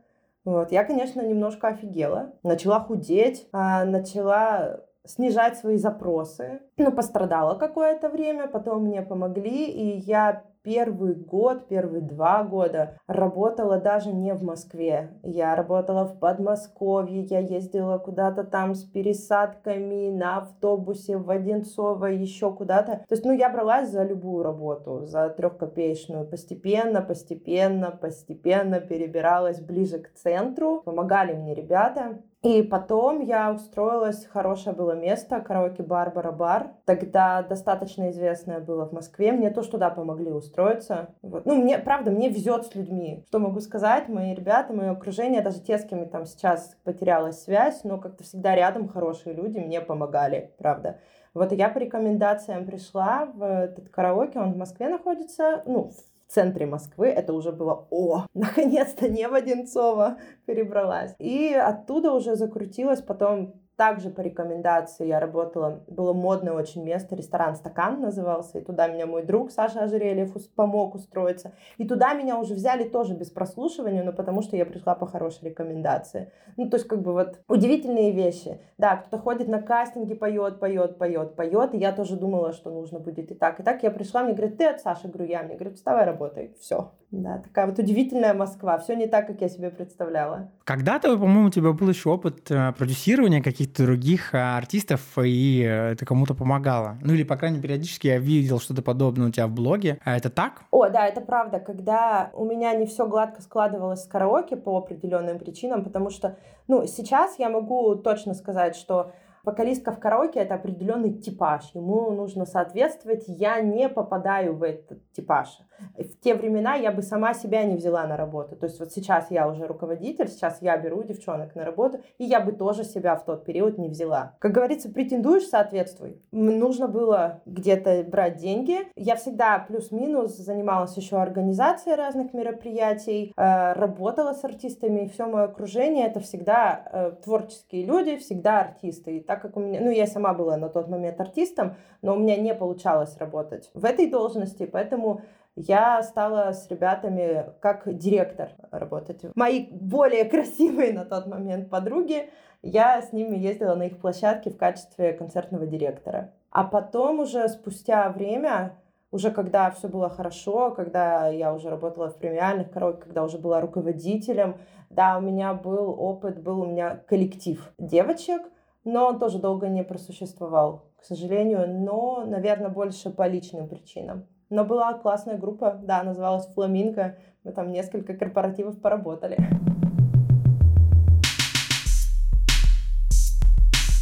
Вот. Я, конечно, немножко офигела. Начала худеть, а, начала снижать свои запросы. Ну, пострадала какое-то время, потом мне помогли, и я первый год, первые два года работала даже не в Москве. Я работала в Подмосковье, я ездила куда-то там с пересадками на автобусе в Одинцово, еще куда-то. То есть, ну, я бралась за любую работу, за трехкопеечную. Постепенно, постепенно, постепенно перебиралась ближе к центру. Помогали мне ребята. И потом я устроилась, хорошее было место, караоке Барбара Бар. Тогда достаточно известное было в Москве. Мне тоже туда помогли устроиться. Вот. Ну, мне, правда, мне везет с людьми. Что могу сказать? Мои ребята, мое окружение, даже те, с кем я там сейчас потерялась связь, но как-то всегда рядом хорошие люди мне помогали, правда. Вот я по рекомендациям пришла в этот караоке, он в Москве находится, ну, в центре Москвы. Это уже было, о, наконец-то не в Одинцово перебралась. И оттуда уже закрутилась потом также по рекомендации я работала, было модное очень место, ресторан «Стакан» назывался, и туда меня мой друг Саша Ожерельев помог устроиться. И туда меня уже взяли тоже без прослушивания, но потому что я пришла по хорошей рекомендации. Ну, то есть, как бы вот удивительные вещи. Да, кто-то ходит на кастинги, поет, поет, поет, поет, и я тоже думала, что нужно будет и так, и так. Я пришла, мне говорят, ты от Саши? Говорю, я. Мне говорят, вставай, работай. Все. Да, такая вот удивительная Москва. Все не так, как я себе представляла. Когда-то, по-моему, у тебя был еще опыт э, продюсирования каких-то других э, артистов, и э, ты кому-то помогала. Ну или, по крайней мере, периодически я видел что-то подобное у тебя в блоге. А это так? О, да, это правда. Когда у меня не все гладко складывалось с караоке по определенным причинам, потому что, ну, сейчас я могу точно сказать, что Вокалистка в караоке — это определенный типаж. Ему нужно соответствовать. Я не попадаю в этот типаж. В те времена я бы сама себя не взяла на работу. То есть вот сейчас я уже руководитель, сейчас я беру девчонок на работу, и я бы тоже себя в тот период не взяла. Как говорится, претендуешь, соответствуй. Нужно было где-то брать деньги. Я всегда плюс-минус занималась еще организацией разных мероприятий, э, работала с артистами, и все мое окружение — это всегда э, творческие люди, всегда артисты. Так как у меня, ну, я сама была на тот момент артистом, но у меня не получалось работать в этой должности, поэтому я стала с ребятами как директор работать. Мои более красивые на тот момент подруги, я с ними ездила на их площадке в качестве концертного директора. А потом уже спустя время, уже когда все было хорошо, когда я уже работала в премиальных караоке, когда уже была руководителем, да, у меня был опыт, был у меня коллектив девочек, но он тоже долго не просуществовал. к сожалению, но, наверное, больше по личным причинам. Но была классная группа, да, называлась «Фламинго». Мы там несколько корпоративов поработали.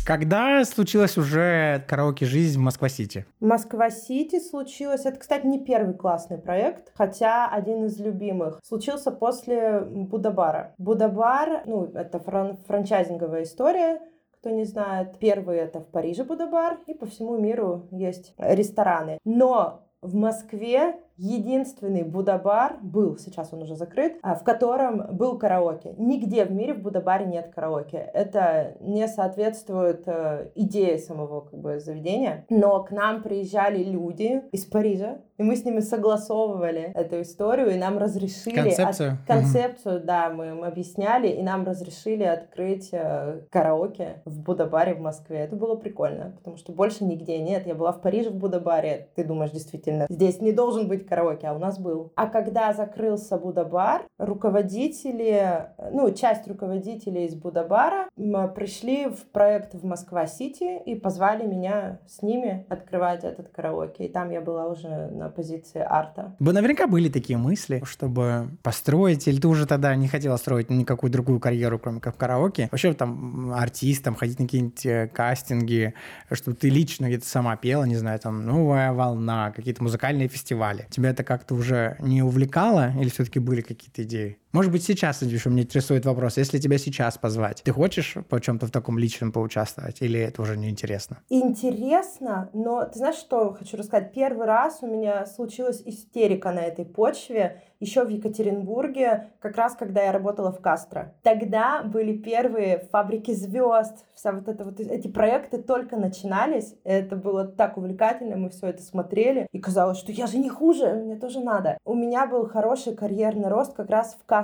Когда случилась уже караоке-жизнь в Москва-Сити? Москва-Сити случилось... Это, кстати, не первый классный проект, хотя один из любимых. Случился после Будабара. Будабар, ну, это фран франчайзинговая история, кто не знает. Первый это в Париже Будабар, и по всему миру есть рестораны. Но в Москве единственный Будабар был, сейчас он уже закрыт, а, в котором был караоке. Нигде в мире в Будабаре нет караоке. Это не соответствует э, идее самого как бы, заведения. Но к нам приезжали люди из Парижа, и мы с ними согласовывали эту историю, и нам разрешили... Концепцию? От... Концепцию, угу. да, мы им объясняли, и нам разрешили открыть э, караоке в Будабаре в Москве. Это было прикольно, потому что больше нигде нет. Я была в Париже в Будабаре. Ты думаешь, действительно, здесь не должен быть караоке, а у нас был. А когда закрылся Будабар, руководители, ну, часть руководителей из Будабара пришли в проект в Москва-Сити и позвали меня с ними открывать этот караоке. И там я была уже на позиции арта. Бы наверняка были такие мысли, чтобы построить, или ты уже тогда не хотела строить никакую другую карьеру, кроме как караоке. Вообще там артистом, ходить на какие-нибудь э, кастинги, чтобы ты лично где-то сама пела, не знаю, там «Новая волна», какие-то музыкальные фестивали тебя это как-то уже не увлекало или все-таки были какие-то идеи? Может быть, сейчас еще меня интересует вопрос, если тебя сейчас позвать, ты хочешь по чем-то в таком личном поучаствовать или это уже не интересно? Интересно, но ты знаешь, что хочу рассказать? Первый раз у меня случилась истерика на этой почве еще в Екатеринбурге, как раз когда я работала в Кастро. Тогда были первые фабрики звезд, вся вот это вот эти проекты только начинались. Это было так увлекательно, мы все это смотрели, и казалось, что я же не хуже, мне тоже надо. У меня был хороший карьерный рост как раз в Кастро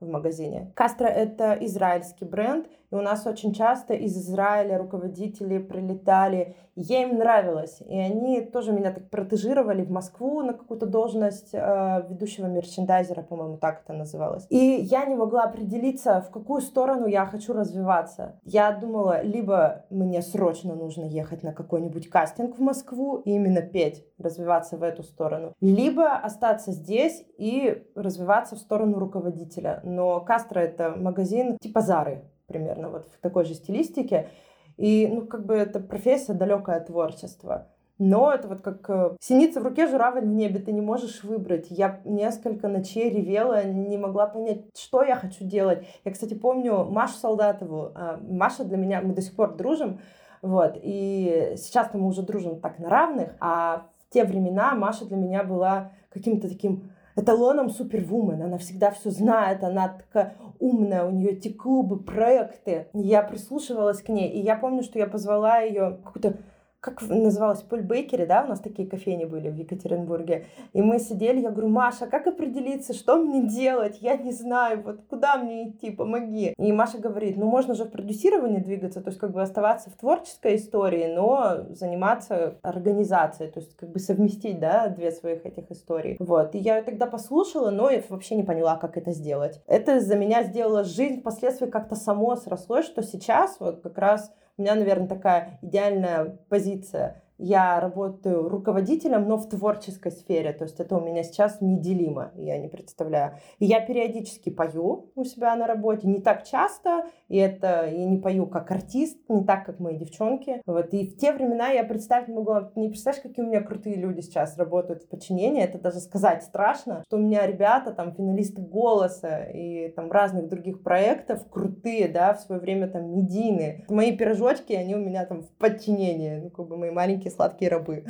в магазине. Кастро — это израильский бренд, и у нас очень часто из Израиля руководители прилетали. Я им нравилась. И они тоже меня так протежировали в Москву на какую-то должность э, ведущего мерчендайзера, по-моему, так это называлось. И я не могла определиться, в какую сторону я хочу развиваться. Я думала, либо мне срочно нужно ехать на какой-нибудь кастинг в Москву и именно петь, развиваться в эту сторону, либо остаться здесь и развиваться в сторону руководителя. Но Кастро — это магазин типа Зары, примерно вот в такой же стилистике. И, ну, как бы это профессия далекая от творчества. Но это вот как э, синица в руке, журавль в небе, ты не можешь выбрать. Я несколько ночей ревела, не могла понять, что я хочу делать. Я, кстати, помню Машу Солдатову. А, Маша для меня, мы до сих пор дружим, вот, и сейчас мы уже дружим так на равных, а в те времена Маша для меня была каким-то таким эталоном супервумен. Она всегда все знает, она такая умная, у нее эти клубы, проекты. Я прислушивалась к ней, и я помню, что я позвала ее какую-то как называлось, Поль Бейкери, да, у нас такие кофейни были в Екатеринбурге. И мы сидели, я говорю, Маша, как определиться, что мне делать? Я не знаю, вот куда мне идти, помоги. И Маша говорит, ну можно же в продюсировании двигаться, то есть как бы оставаться в творческой истории, но заниматься организацией, то есть как бы совместить, да, две своих этих историй. Вот. И я ее тогда послушала, но я вообще не поняла, как это сделать. Это за меня сделала жизнь впоследствии как-то само срослось, что сейчас вот как раз у меня, наверное, такая идеальная позиция я работаю руководителем, но в творческой сфере. То есть это у меня сейчас неделимо, я не представляю. И я периодически пою у себя на работе, не так часто, и это я не пою как артист, не так, как мои девчонки. Вот. И в те времена я представить не могла, не представляешь, какие у меня крутые люди сейчас работают в подчинении, это даже сказать страшно, что у меня ребята, там, финалисты «Голоса» и там разных других проектов крутые, да, в свое время там медийные. Мои пирожочки, они у меня там в подчинении, ну, как бы мои маленькие маленькие сладкие рабы.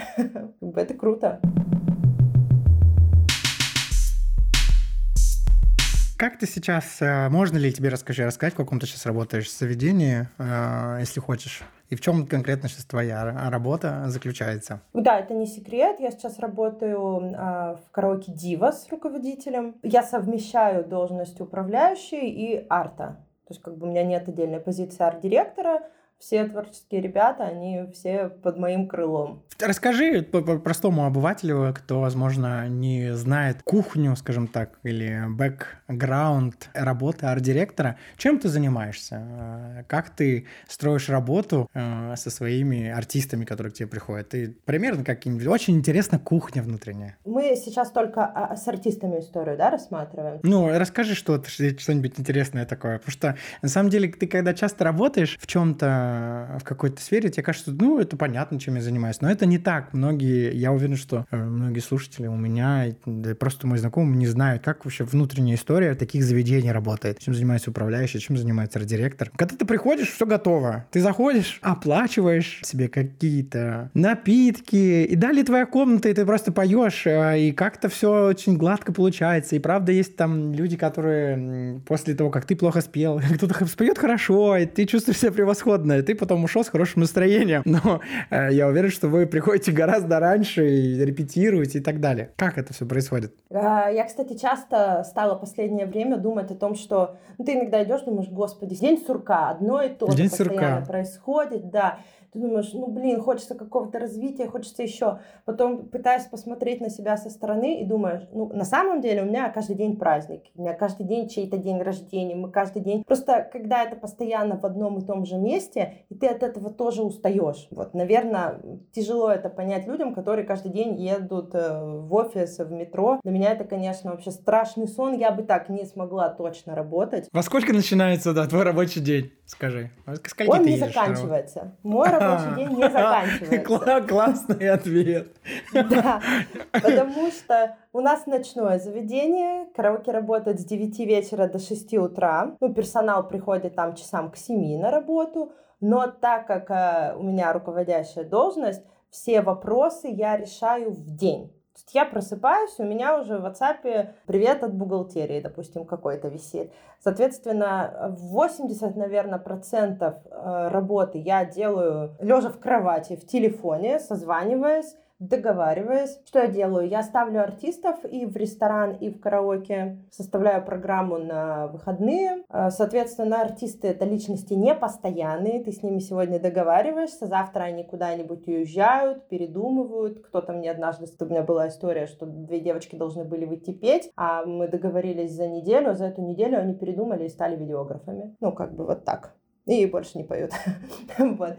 Это круто. Как ты сейчас, э, можно ли тебе расскажи, рассказать, в каком ты сейчас работаешь в заведении, э, если хочешь? И в чем конкретно сейчас твоя работа заключается? Да, это не секрет. Я сейчас работаю а, в караоке Дива с руководителем. Я совмещаю должность управляющей и арта. То есть как бы у меня нет отдельной позиции арт-директора, все творческие ребята, они все под моим крылом. Расскажи простому обывателю, кто, возможно, не знает кухню, скажем так, или бэкграунд работы арт-директора, чем ты занимаешься? Э, как ты строишь работу э, со своими артистами, которые к тебе приходят? Ты примерно как-нибудь... Очень интересна кухня внутренняя. Мы сейчас только а, с артистами историю, да, рассматриваем? Ну, расскажи что-то, что-нибудь интересное такое. Потому что, на самом деле, ты когда часто работаешь в чем-то, в какой-то сфере, тебе кажется, ну, это понятно, чем я занимаюсь. Но это не так. Многие, я уверен, что э, многие слушатели у меня, да просто мои знакомые не знают, как вообще внутренняя история таких заведений работает. Чем занимается управляющий, чем занимается директор. Когда ты приходишь, все готово. Ты заходишь, оплачиваешь себе какие-то напитки, и далее твоя комната, и ты просто поешь, э, и как-то все очень гладко получается. И правда есть там люди, которые после того, как ты плохо спел, кто-то споет хорошо, и ты чувствуешь себя превосходно, и ты потом ушел с хорошим настроением. Но э, я уверен, что вы приходите гораздо раньше и репетируете и так далее. Как это все происходит? А, я, кстати, часто стала последнее время думать о том, что ну, ты иногда идешь, думаешь, господи, день сурка, одно и то же постоянно сурка. происходит, да. Ты думаешь, ну блин, хочется какого-то развития, хочется еще. Потом пытаешься посмотреть на себя со стороны и думаешь, ну на самом деле у меня каждый день праздник, у меня каждый день чей-то день рождения, мы каждый день... Просто когда это постоянно в одном и том же месте, и ты от этого тоже устаешь. Вот, наверное, тяжело это понять людям, которые каждый день едут э, в офис, в метро. Для меня это, конечно, вообще страшный сон. Я бы так не смогла точно работать. Во сколько начинается, да, твой рабочий день? Скажи. Сколько Он не заканчивается. Мой рабочий день не заканчивается. Классный ответ. Да, потому что у нас ночное заведение, караоке работает с 9 вечера до 6 утра. Ну, персонал приходит там часам к 7 на работу. Но так как э, у меня руководящая должность, все вопросы я решаю в день я просыпаюсь, у меня уже в WhatsApp привет от бухгалтерии, допустим, какой-то висит. Соответственно, 80, наверное, процентов э, работы я делаю лежа в кровати, в телефоне, созваниваясь договариваясь. Что я делаю? Я ставлю артистов и в ресторан, и в караоке, составляю программу на выходные. А, соответственно, артисты — это личности не постоянные, ты с ними сегодня договариваешься, завтра они куда-нибудь уезжают, передумывают. Кто-то мне однажды, у меня была история, что две девочки должны были выйти петь, а мы договорились за неделю, а за эту неделю они передумали и стали видеографами. Ну, как бы вот так и больше не поют. вот.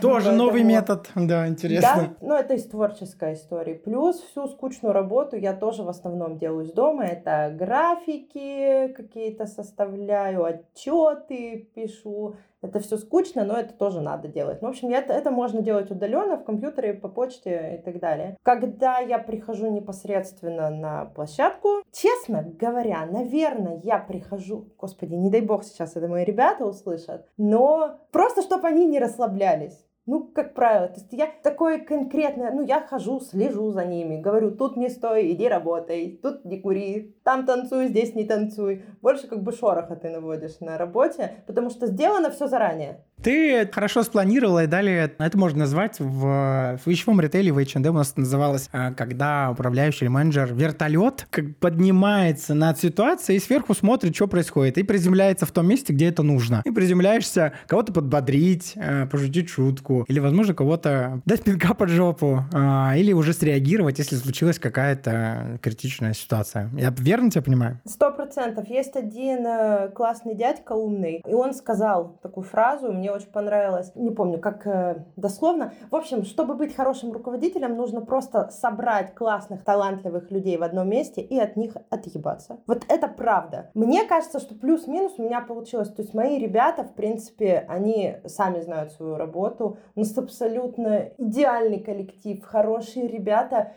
Тоже Поэтому... новый метод, да, интересно. Да, ну это из творческой истории. Плюс всю скучную работу я тоже в основном делаю из дома. Это графики какие-то составляю, отчеты пишу, это все скучно, но это тоже надо делать. Ну, в общем, это, это можно делать удаленно в компьютере, по почте и так далее. Когда я прихожу непосредственно на площадку, честно говоря, наверное, я прихожу, господи, не дай бог сейчас это мои ребята услышат, но просто чтобы они не расслаблялись. Ну, как правило, то есть я такое конкретное, ну, я хожу, слежу за ними, говорю, тут не стой, иди работай, тут не кури, там танцуй, здесь не танцуй. Больше как бы шороха ты наводишь на работе, потому что сделано все заранее. Ты хорошо спланировала, и далее это можно назвать в, в вещевом ритейле, в H&M у нас называлось, а, когда управляющий или менеджер вертолет как поднимается над ситуацией и сверху смотрит, что происходит, и приземляется в том месте, где это нужно. И приземляешься кого-то подбодрить, а, пошутить шутку, или, возможно, кого-то дать пинка под жопу, а, или уже среагировать, если случилась какая-то критичная ситуация. Я верно тебя понимаю? Сто процентов. Есть один э, классный дядька умный, и он сказал такую фразу, мне очень понравилось. Не помню, как э, дословно. В общем, чтобы быть хорошим руководителем, нужно просто собрать классных, талантливых людей в одном месте и от них отъебаться. Вот это правда. Мне кажется, что плюс-минус у меня получилось. То есть мои ребята, в принципе, они сами знают свою работу. У нас абсолютно идеальный коллектив, хорошие ребята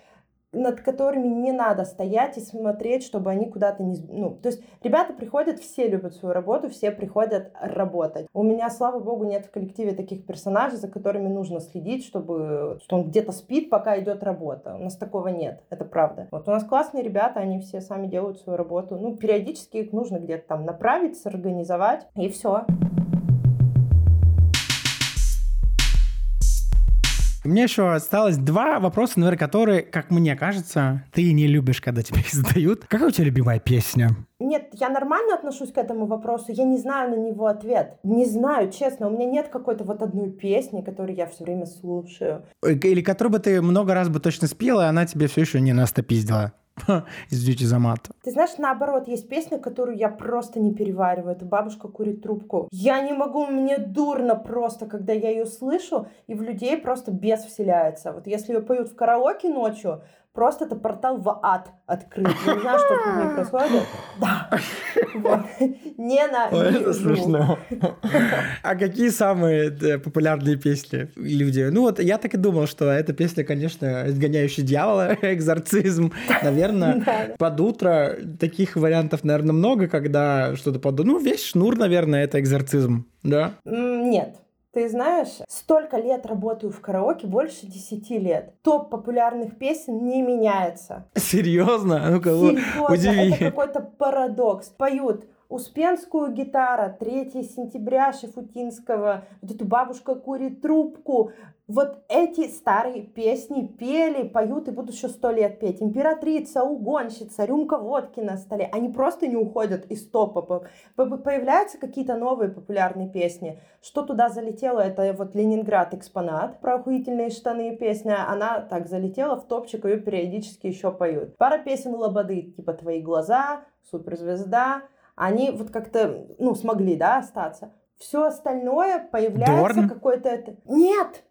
над которыми не надо стоять и смотреть, чтобы они куда-то не... Ну, то есть ребята приходят, все любят свою работу, все приходят работать. У меня, слава богу, нет в коллективе таких персонажей, за которыми нужно следить, чтобы что он где-то спит, пока идет работа. У нас такого нет, это правда. Вот у нас классные ребята, они все сами делают свою работу. Ну, периодически их нужно где-то там направить, сорганизовать, и все. У меня еще осталось два вопроса, наверное, которые, как мне кажется, ты не любишь, когда тебе их задают. Какая у тебя любимая песня? Нет, я нормально отношусь к этому вопросу, я не знаю на него ответ. Не знаю, честно, у меня нет какой-то вот одной песни, которую я все время слушаю. Или которую бы ты много раз бы точно спела, и она тебе все еще не настопиздила. Извините за мат. Ты знаешь, наоборот, есть песня, которую я просто не перевариваю. Это «Бабушка курит трубку». Я не могу, мне дурно просто, когда я ее слышу, и в людей просто бес вселяется. Вот если ее поют в караоке ночью, просто это портал в ад открыт. Я не знаю, что с ними происходит. Да. Вот. Не на. Это смешно. А какие самые э, популярные песни люди? Ну вот я так и думал, что эта песня, конечно, изгоняющий дьявола, экзорцизм. Наверное, под утро таких вариантов, наверное, много, когда что-то под... Ну, весь шнур, наверное, это экзорцизм, да? Нет. Ты знаешь, столько лет работаю в караоке, больше десяти лет. Топ популярных песен не меняется. Серьезно? Ну-ка, Серьезно, удиви. это какой-то парадокс. Поют Успенскую гитара, 3 сентября Шефутинского, вот эту бабушка курит трубку, вот эти старые песни пели, поют и будут еще сто лет петь. Императрица, угонщица, рюмка водки на столе. Они просто не уходят из топа. Появляются какие-то новые популярные песни. Что туда залетело, это вот Ленинград экспонат про охуительные штаны песня. Она так залетела в топчик, ее периодически еще поют. Пара песен Лободы, типа «Твои глаза», «Суперзвезда». Они вот как-то, ну, смогли, да, остаться. Все остальное появляется какой-то это... Нет!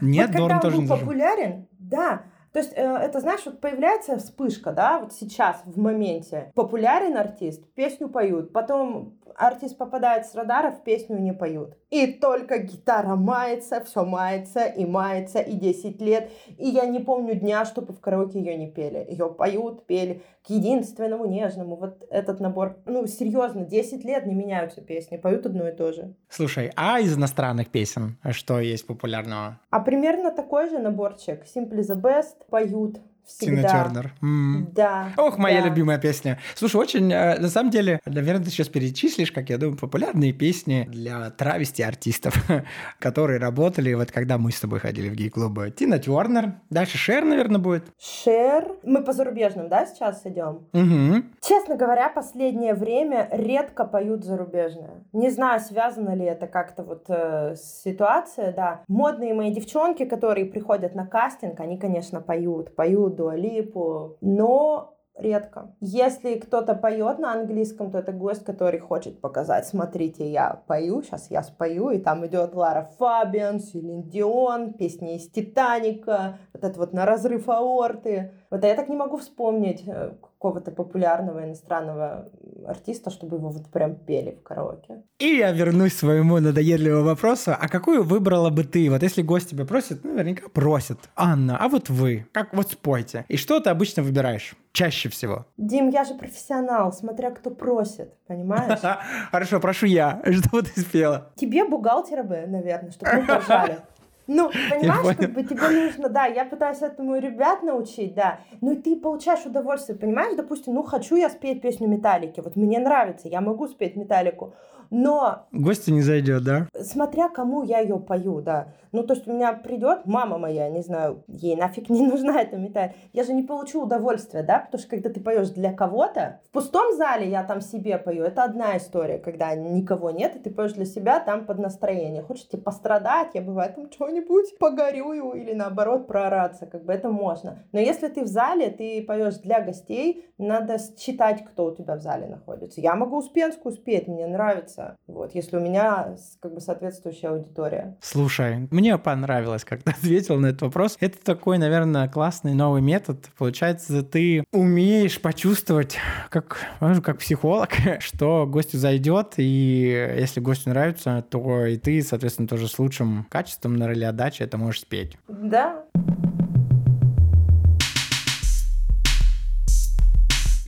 Нет, вот Дорн тоже он был популярен, да. То есть э, это, знаешь, вот появляется вспышка, да, вот сейчас, в моменте. Популярен артист, песню поют, потом артист попадает с радаров, песню не поют. И только гитара мается, все мается и мается, и 10 лет. И я не помню дня, чтобы в караоке ее не пели. Ее поют, пели к единственному нежному. Вот этот набор, ну, серьезно, 10 лет не меняются песни, поют одно и то же. Слушай, а из иностранных песен что есть популярного? А примерно такой же наборчик. Simply the Best поют Всегда. Тина Тернер. М-м. Да. Ох, моя да. любимая песня. Слушай, очень, э, на самом деле, наверное, ты сейчас перечислишь, как я думаю, популярные песни для травести артистов, которые работали, вот когда мы с тобой ходили в гей-клубы. Тина Тернер. Дальше Шер, наверное, будет. Шер. Мы по зарубежным, да, сейчас идем? Угу. Честно говоря, последнее время редко поют зарубежное. Не знаю, связано ли это как-то вот э, с ситуацией, да. Модные мои девчонки, которые приходят на кастинг, они, конечно, поют, поют Дуалипу, но редко. Если кто-то поет на английском, то это гость, который хочет показать, смотрите, я пою, сейчас я спою, и там идет Лара Фабиан, Селин Дион, песни из Титаника, вот это вот на разрыв аорты. Вот я так не могу вспомнить э, какого-то популярного иностранного артиста, чтобы его вот прям пели в караоке. И я вернусь к своему надоедливому вопросу. А какую выбрала бы ты? Вот если гость тебя просит, ну, наверняка просит. Анна, а вот вы, как вот спойте. И что ты обычно выбираешь? Чаще всего. Дим, я же профессионал, смотря кто просит, понимаешь? Хорошо, прошу я. Что ты спела? Тебе бухгалтера бы, наверное, чтобы мы пожали. Ну, понимаешь, как бы тебе нужно, да, я пытаюсь этому ребят научить, да, ну и ты получаешь удовольствие, понимаешь, допустим, ну хочу я спеть песню Металлики, вот мне нравится, я могу спеть Металлику, но... Гостю не зайдет, да? Смотря кому я ее пою, да. Ну, то есть у меня придет мама моя, не знаю, ей нафиг не нужна эта металь. Я же не получу удовольствия, да, потому что когда ты поешь для кого-то, в пустом зале я там себе пою, это одна история, когда никого нет, и ты поешь для себя там под настроение. Хочешь тебе пострадать, я бываю там что-нибудь погорюю или наоборот проораться, как бы это можно. Но если ты в зале, ты поешь для гостей, надо считать, кто у тебя в зале находится. Я могу Успенскую спеть, мне нравится. Вот, если у меня как бы соответствующая аудитория. Слушай, мне понравилось, как ты ответил на этот вопрос. Это такой, наверное, классный новый метод. Получается, ты умеешь почувствовать, как, как психолог, что гостю зайдет, и если гостю нравится, то и ты, соответственно, тоже с лучшим качеством на роли отдачи это можешь спеть. Да.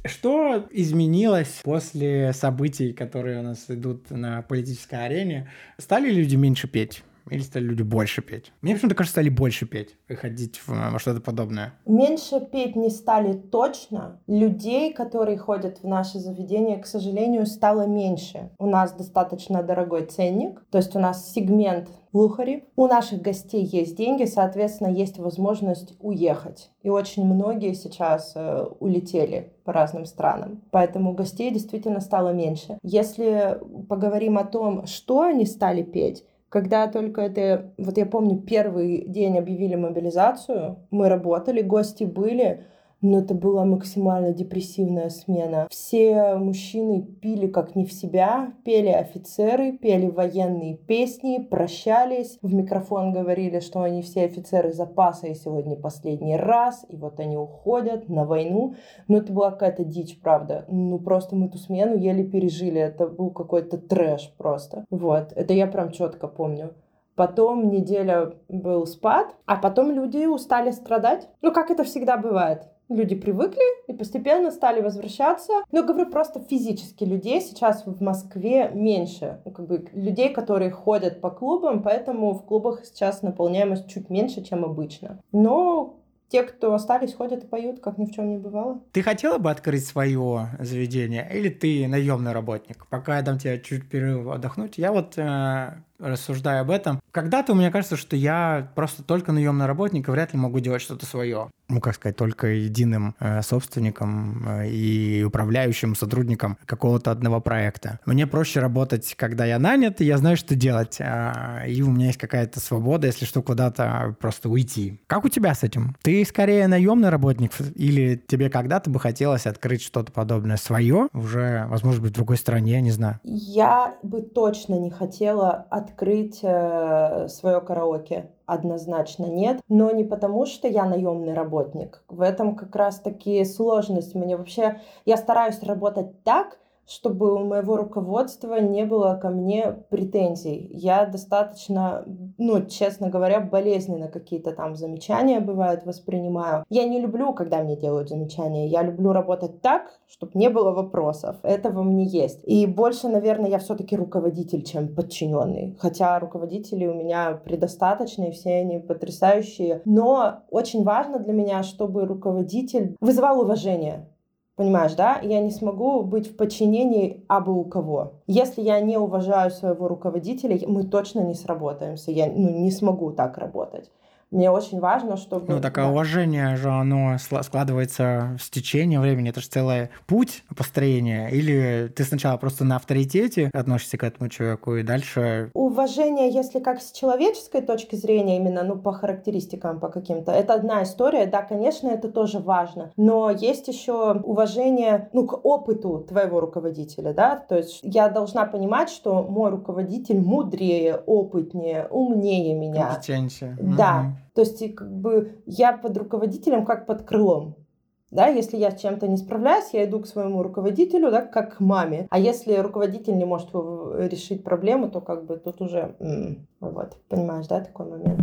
Что изменилось после событий, которые у нас идут на политической арене? Стали люди меньше петь? Или стали люди больше петь? Мне почему-то кажется, стали больше петь и ходить в что-то подобное. Меньше петь не стали точно. Людей, которые ходят в наше заведение, к сожалению, стало меньше. У нас достаточно дорогой ценник, то есть у нас сегмент Лухари. У наших гостей есть деньги, соответственно, есть возможность уехать. И очень многие сейчас э, улетели по разным странам. Поэтому гостей действительно стало меньше. Если поговорим о том, что они стали петь, когда только это, вот я помню, первый день объявили мобилизацию, мы работали, гости были, но это была максимально депрессивная смена. Все мужчины пили как не в себя, пели офицеры, пели военные песни, прощались, в микрофон говорили, что они все офицеры запаса и сегодня последний раз, и вот они уходят на войну. Но это была какая-то дичь, правда. Ну просто мы ту смену еле пережили, это был какой-то трэш просто. Вот, это я прям четко помню. Потом неделя был спад, а потом люди устали страдать. Ну, как это всегда бывает люди привыкли и постепенно стали возвращаться. Ну, говорю просто физически людей сейчас в Москве меньше. Ну, как бы людей, которые ходят по клубам, поэтому в клубах сейчас наполняемость чуть меньше, чем обычно. Но те, кто остались, ходят и поют, как ни в чем не бывало. Ты хотела бы открыть свое заведение, или ты наемный работник? Пока я дам тебе чуть перерыв отдохнуть, я вот э, рассуждаю об этом. Когда-то мне кажется, что я просто только наемный работник и вряд ли могу делать что-то свое. Ну, как сказать, только единым э, собственником э, и управляющим сотрудником какого-то одного проекта. Мне проще работать, когда я нанят, и я знаю, что делать. Э, и у меня есть какая-то свобода, если что, куда-то просто уйти. Как у тебя с этим? Ты скорее наемный работник или тебе когда-то бы хотелось открыть что-то подобное свое, уже, возможно, быть в другой стране, не знаю? Я бы точно не хотела от открыть э, свое караоке? Однозначно нет. Но не потому, что я наемный работник. В этом как раз таки сложность. Мне вообще... Я стараюсь работать так, чтобы у моего руководства не было ко мне претензий. Я достаточно, ну, честно говоря, болезненно какие-то там замечания бывают воспринимаю. Я не люблю, когда мне делают замечания. Я люблю работать так, чтобы не было вопросов. Этого мне есть. И больше, наверное, я все-таки руководитель, чем подчиненный. Хотя руководители у меня предостаточно, и все они потрясающие. Но очень важно для меня, чтобы руководитель вызывал уважение Понимаешь, да? Я не смогу быть в подчинении абы у кого. Если я не уважаю своего руководителя, мы точно не сработаемся. Я ну, не смогу так работать. Мне очень важно, чтобы... Ну, такое да. уважение же, оно складывается с течением времени. Это же целый путь построения. Или ты сначала просто на авторитете относишься к этому человеку, и дальше... Уважение, если как с человеческой точки зрения, именно, ну, по характеристикам, по каким-то, это одна история. Да, конечно, это тоже важно. Но есть еще уважение, ну, к опыту твоего руководителя, да? То есть я должна понимать, что мой руководитель мудрее, опытнее, умнее меня. Компетенция. Да. Угу. То есть как бы я под руководителем как под крылом. Да, если я с чем-то не справляюсь, я иду к своему руководителю, да, как к маме. А если руководитель не может решить проблему, то как бы тут уже, вот, понимаешь, да, такой момент.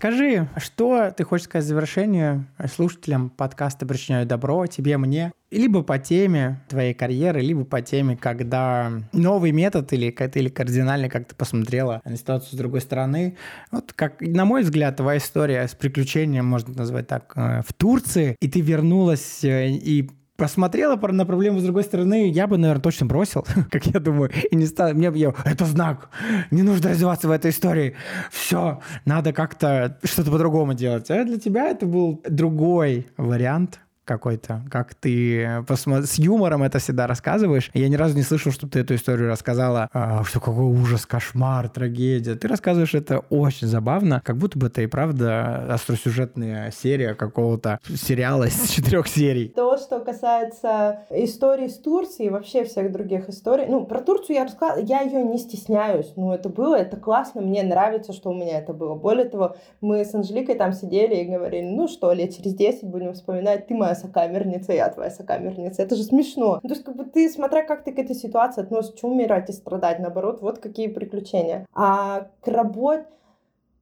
Скажи, что ты хочешь сказать в завершение слушателям подкаста «Причиняю добро» тебе, мне? Либо по теме твоей карьеры, либо по теме, когда новый метод или, или кардинально как ты посмотрела на ситуацию с другой стороны. Вот как, на мой взгляд, твоя история с приключением, можно назвать так, э, в Турции, и ты вернулась э, и посмотрела на проблему с другой стороны, я бы, наверное, точно бросил, как я думаю, и не стал. Мне бы это знак, не нужно развиваться в этой истории. Все, надо как-то что-то по-другому делать. А для тебя это был другой вариант какой-то, как ты посмо... с юмором это всегда рассказываешь. Я ни разу не слышал, чтобы ты эту историю рассказала, а, что какой ужас, кошмар, трагедия. Ты рассказываешь это очень забавно, как будто бы это и правда остросюжетная серия какого-то сериала из четырех серий. То, что касается истории с Турцией и вообще всех других историй, ну, про Турцию я рассказала, я ее не стесняюсь. Ну, это было, это классно, мне нравится, что у меня это было. Более того, мы с Анжеликой там сидели и говорили, ну что, лет через 10 будем вспоминать, ты моя сокамерница, я твоя сокамерница. Это же смешно. Ну, то есть, как бы ты, смотря как ты к этой ситуации относишься, умирать и страдать, наоборот, вот какие приключения. А к работе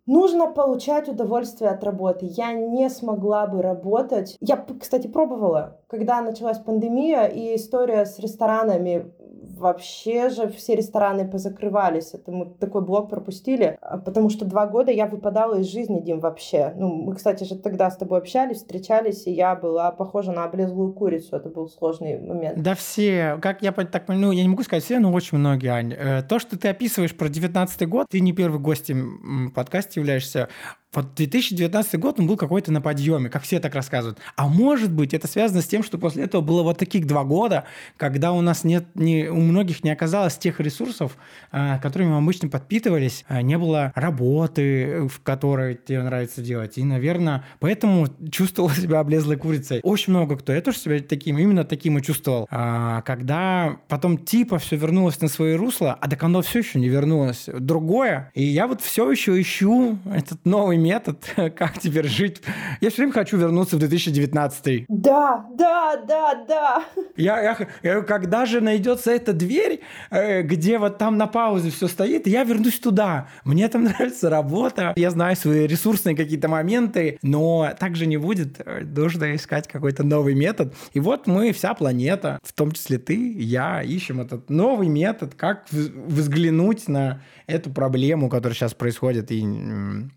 Нужно получать удовольствие от работы. Я не смогла бы работать. Я, кстати, пробовала, когда началась пандемия и история с ресторанами вообще же все рестораны позакрывались. Это мы такой блок пропустили, а, потому что два года я выпадала из жизни, Дим, вообще. Ну, мы, кстати же, тогда с тобой общались, встречались, и я была похожа на облезлую курицу. Это был сложный момент. Да все, как я так ну, я не могу сказать все, но очень многие, Ань. Э, то, что ты описываешь про 19 год, ты не первый гостем подкаста являешься. Вот 2019 год, он был какой-то на подъеме, как все так рассказывают. А может быть, это связано с тем, что после этого было вот таких два года, когда у нас нет, не, у многих не оказалось тех ресурсов, а, которыми мы обычно подпитывались, а, не было работы, в которой тебе нравится делать. И, наверное, поэтому чувствовал себя облезлой курицей. Очень много кто. Я тоже себя таким, именно таким и чувствовал. А, когда потом типа все вернулось на свои русла, а так оно все еще не вернулось. Другое. И я вот все еще ищу этот новый метод, как теперь жить. Я все время хочу вернуться в 2019. Да, да, да, да. Я, я, я, когда же найдется эта дверь, э, где вот там на паузе все стоит, я вернусь туда. Мне там нравится работа, я знаю свои ресурсные какие-то моменты, но так же не будет. Нужно искать какой-то новый метод. И вот мы, вся планета, в том числе ты, я, ищем этот новый метод, как взглянуть на эту проблему, которая сейчас происходит. И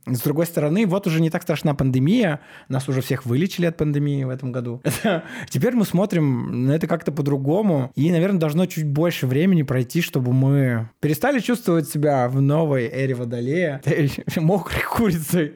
с другой стороны, вот уже не так страшна пандемия, нас уже всех вылечили от пандемии в этом году. Теперь мы смотрим на это как-то по-другому, и, наверное, должно чуть больше времени пройти, чтобы мы перестали чувствовать себя в новой эре Водолея, мокрой курицей.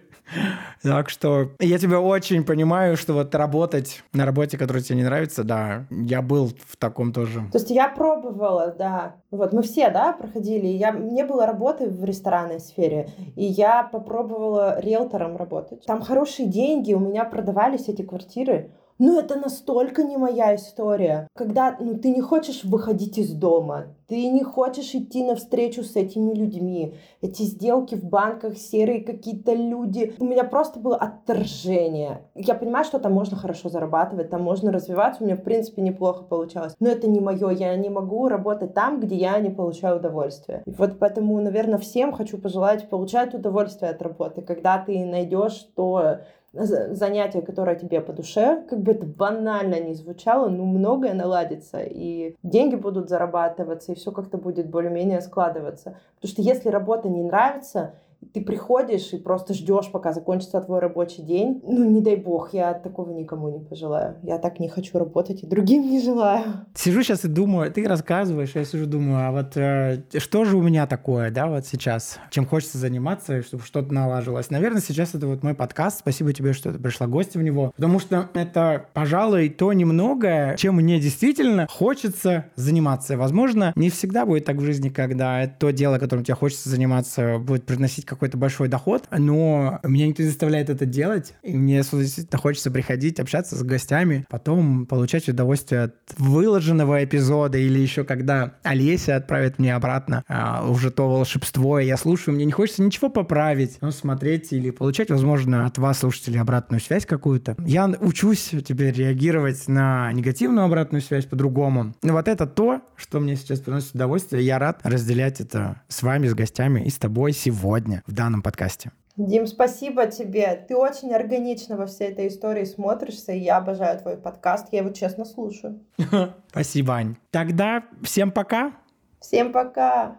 Так что я тебя очень понимаю, что вот работать на работе, которая тебе не нравится, да, я был в таком тоже. То есть я пробовала, да. Вот мы все, да, проходили. Я, мне было работы в ресторанной сфере, и я попробовала риэлтором работать. Там хорошие деньги, у меня продавались эти квартиры. Ну, это настолько не моя история. Когда ну, ты не хочешь выходить из дома, ты не хочешь идти навстречу с этими людьми. Эти сделки в банках, серые какие-то люди. У меня просто было отторжение. Я понимаю, что там можно хорошо зарабатывать, там можно развиваться. У меня, в принципе, неплохо получалось. Но это не мое. Я не могу работать там, где я не получаю удовольствия. И вот поэтому, наверное, всем хочу пожелать получать удовольствие от работы. Когда ты найдешь то, занятие, которое тебе по душе, как бы это банально не звучало, но многое наладится, и деньги будут зарабатываться, и все как-то будет более-менее складываться. Потому что если работа не нравится, ты приходишь и просто ждешь, пока закончится твой рабочий день. Ну, не дай бог, я такого никому не пожелаю. Я так не хочу работать и другим не желаю. Сижу сейчас и думаю, ты рассказываешь, я сижу думаю, а вот э, что же у меня такое, да, вот сейчас, чем хочется заниматься, чтобы что-то налажилось. Наверное, сейчас это вот мой подкаст. Спасибо тебе, что ты пришла гостем в него, потому что это, пожалуй, то немногое, чем мне действительно хочется заниматься. Возможно, не всегда будет так в жизни, когда то дело, которым тебе хочется заниматься, будет приносить какой-то большой доход, но меня никто не заставляет это делать, и мне действительно хочется приходить, общаться с гостями, потом получать удовольствие от выложенного эпизода, или еще когда Олеся отправит мне обратно а, уже то волшебство, и я слушаю, мне не хочется ничего поправить, но смотреть или получать, возможно, от вас, слушателей, обратную связь какую-то. Я учусь теперь реагировать на негативную обратную связь по-другому. И вот это то, что мне сейчас приносит удовольствие. Я рад разделять это с вами, с гостями и с тобой сегодня в данном подкасте. Дим, спасибо тебе. Ты очень органично во всей этой истории смотришься, и я обожаю твой подкаст. Я его честно слушаю. Спасибо, Ань. Тогда всем пока. Всем пока.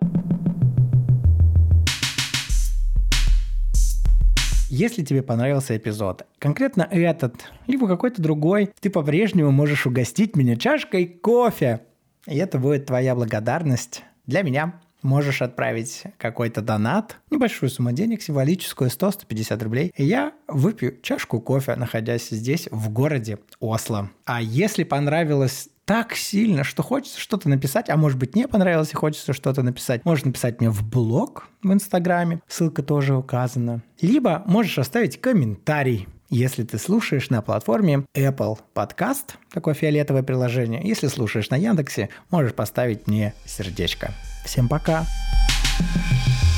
Если тебе понравился эпизод, конкретно этот, либо какой-то другой, ты по-прежнему можешь угостить меня чашкой кофе. И это будет твоя благодарность для меня можешь отправить какой-то донат, небольшую сумму денег, символическую, 100-150 рублей, и я выпью чашку кофе, находясь здесь, в городе Осло. А если понравилось так сильно, что хочется что-то написать, а может быть не понравилось и хочется что-то написать, можешь написать мне в блог в Инстаграме, ссылка тоже указана. Либо можешь оставить комментарий, если ты слушаешь на платформе Apple Podcast, такое фиолетовое приложение, если слушаешь на Яндексе, можешь поставить мне сердечко. Всем пока! thank you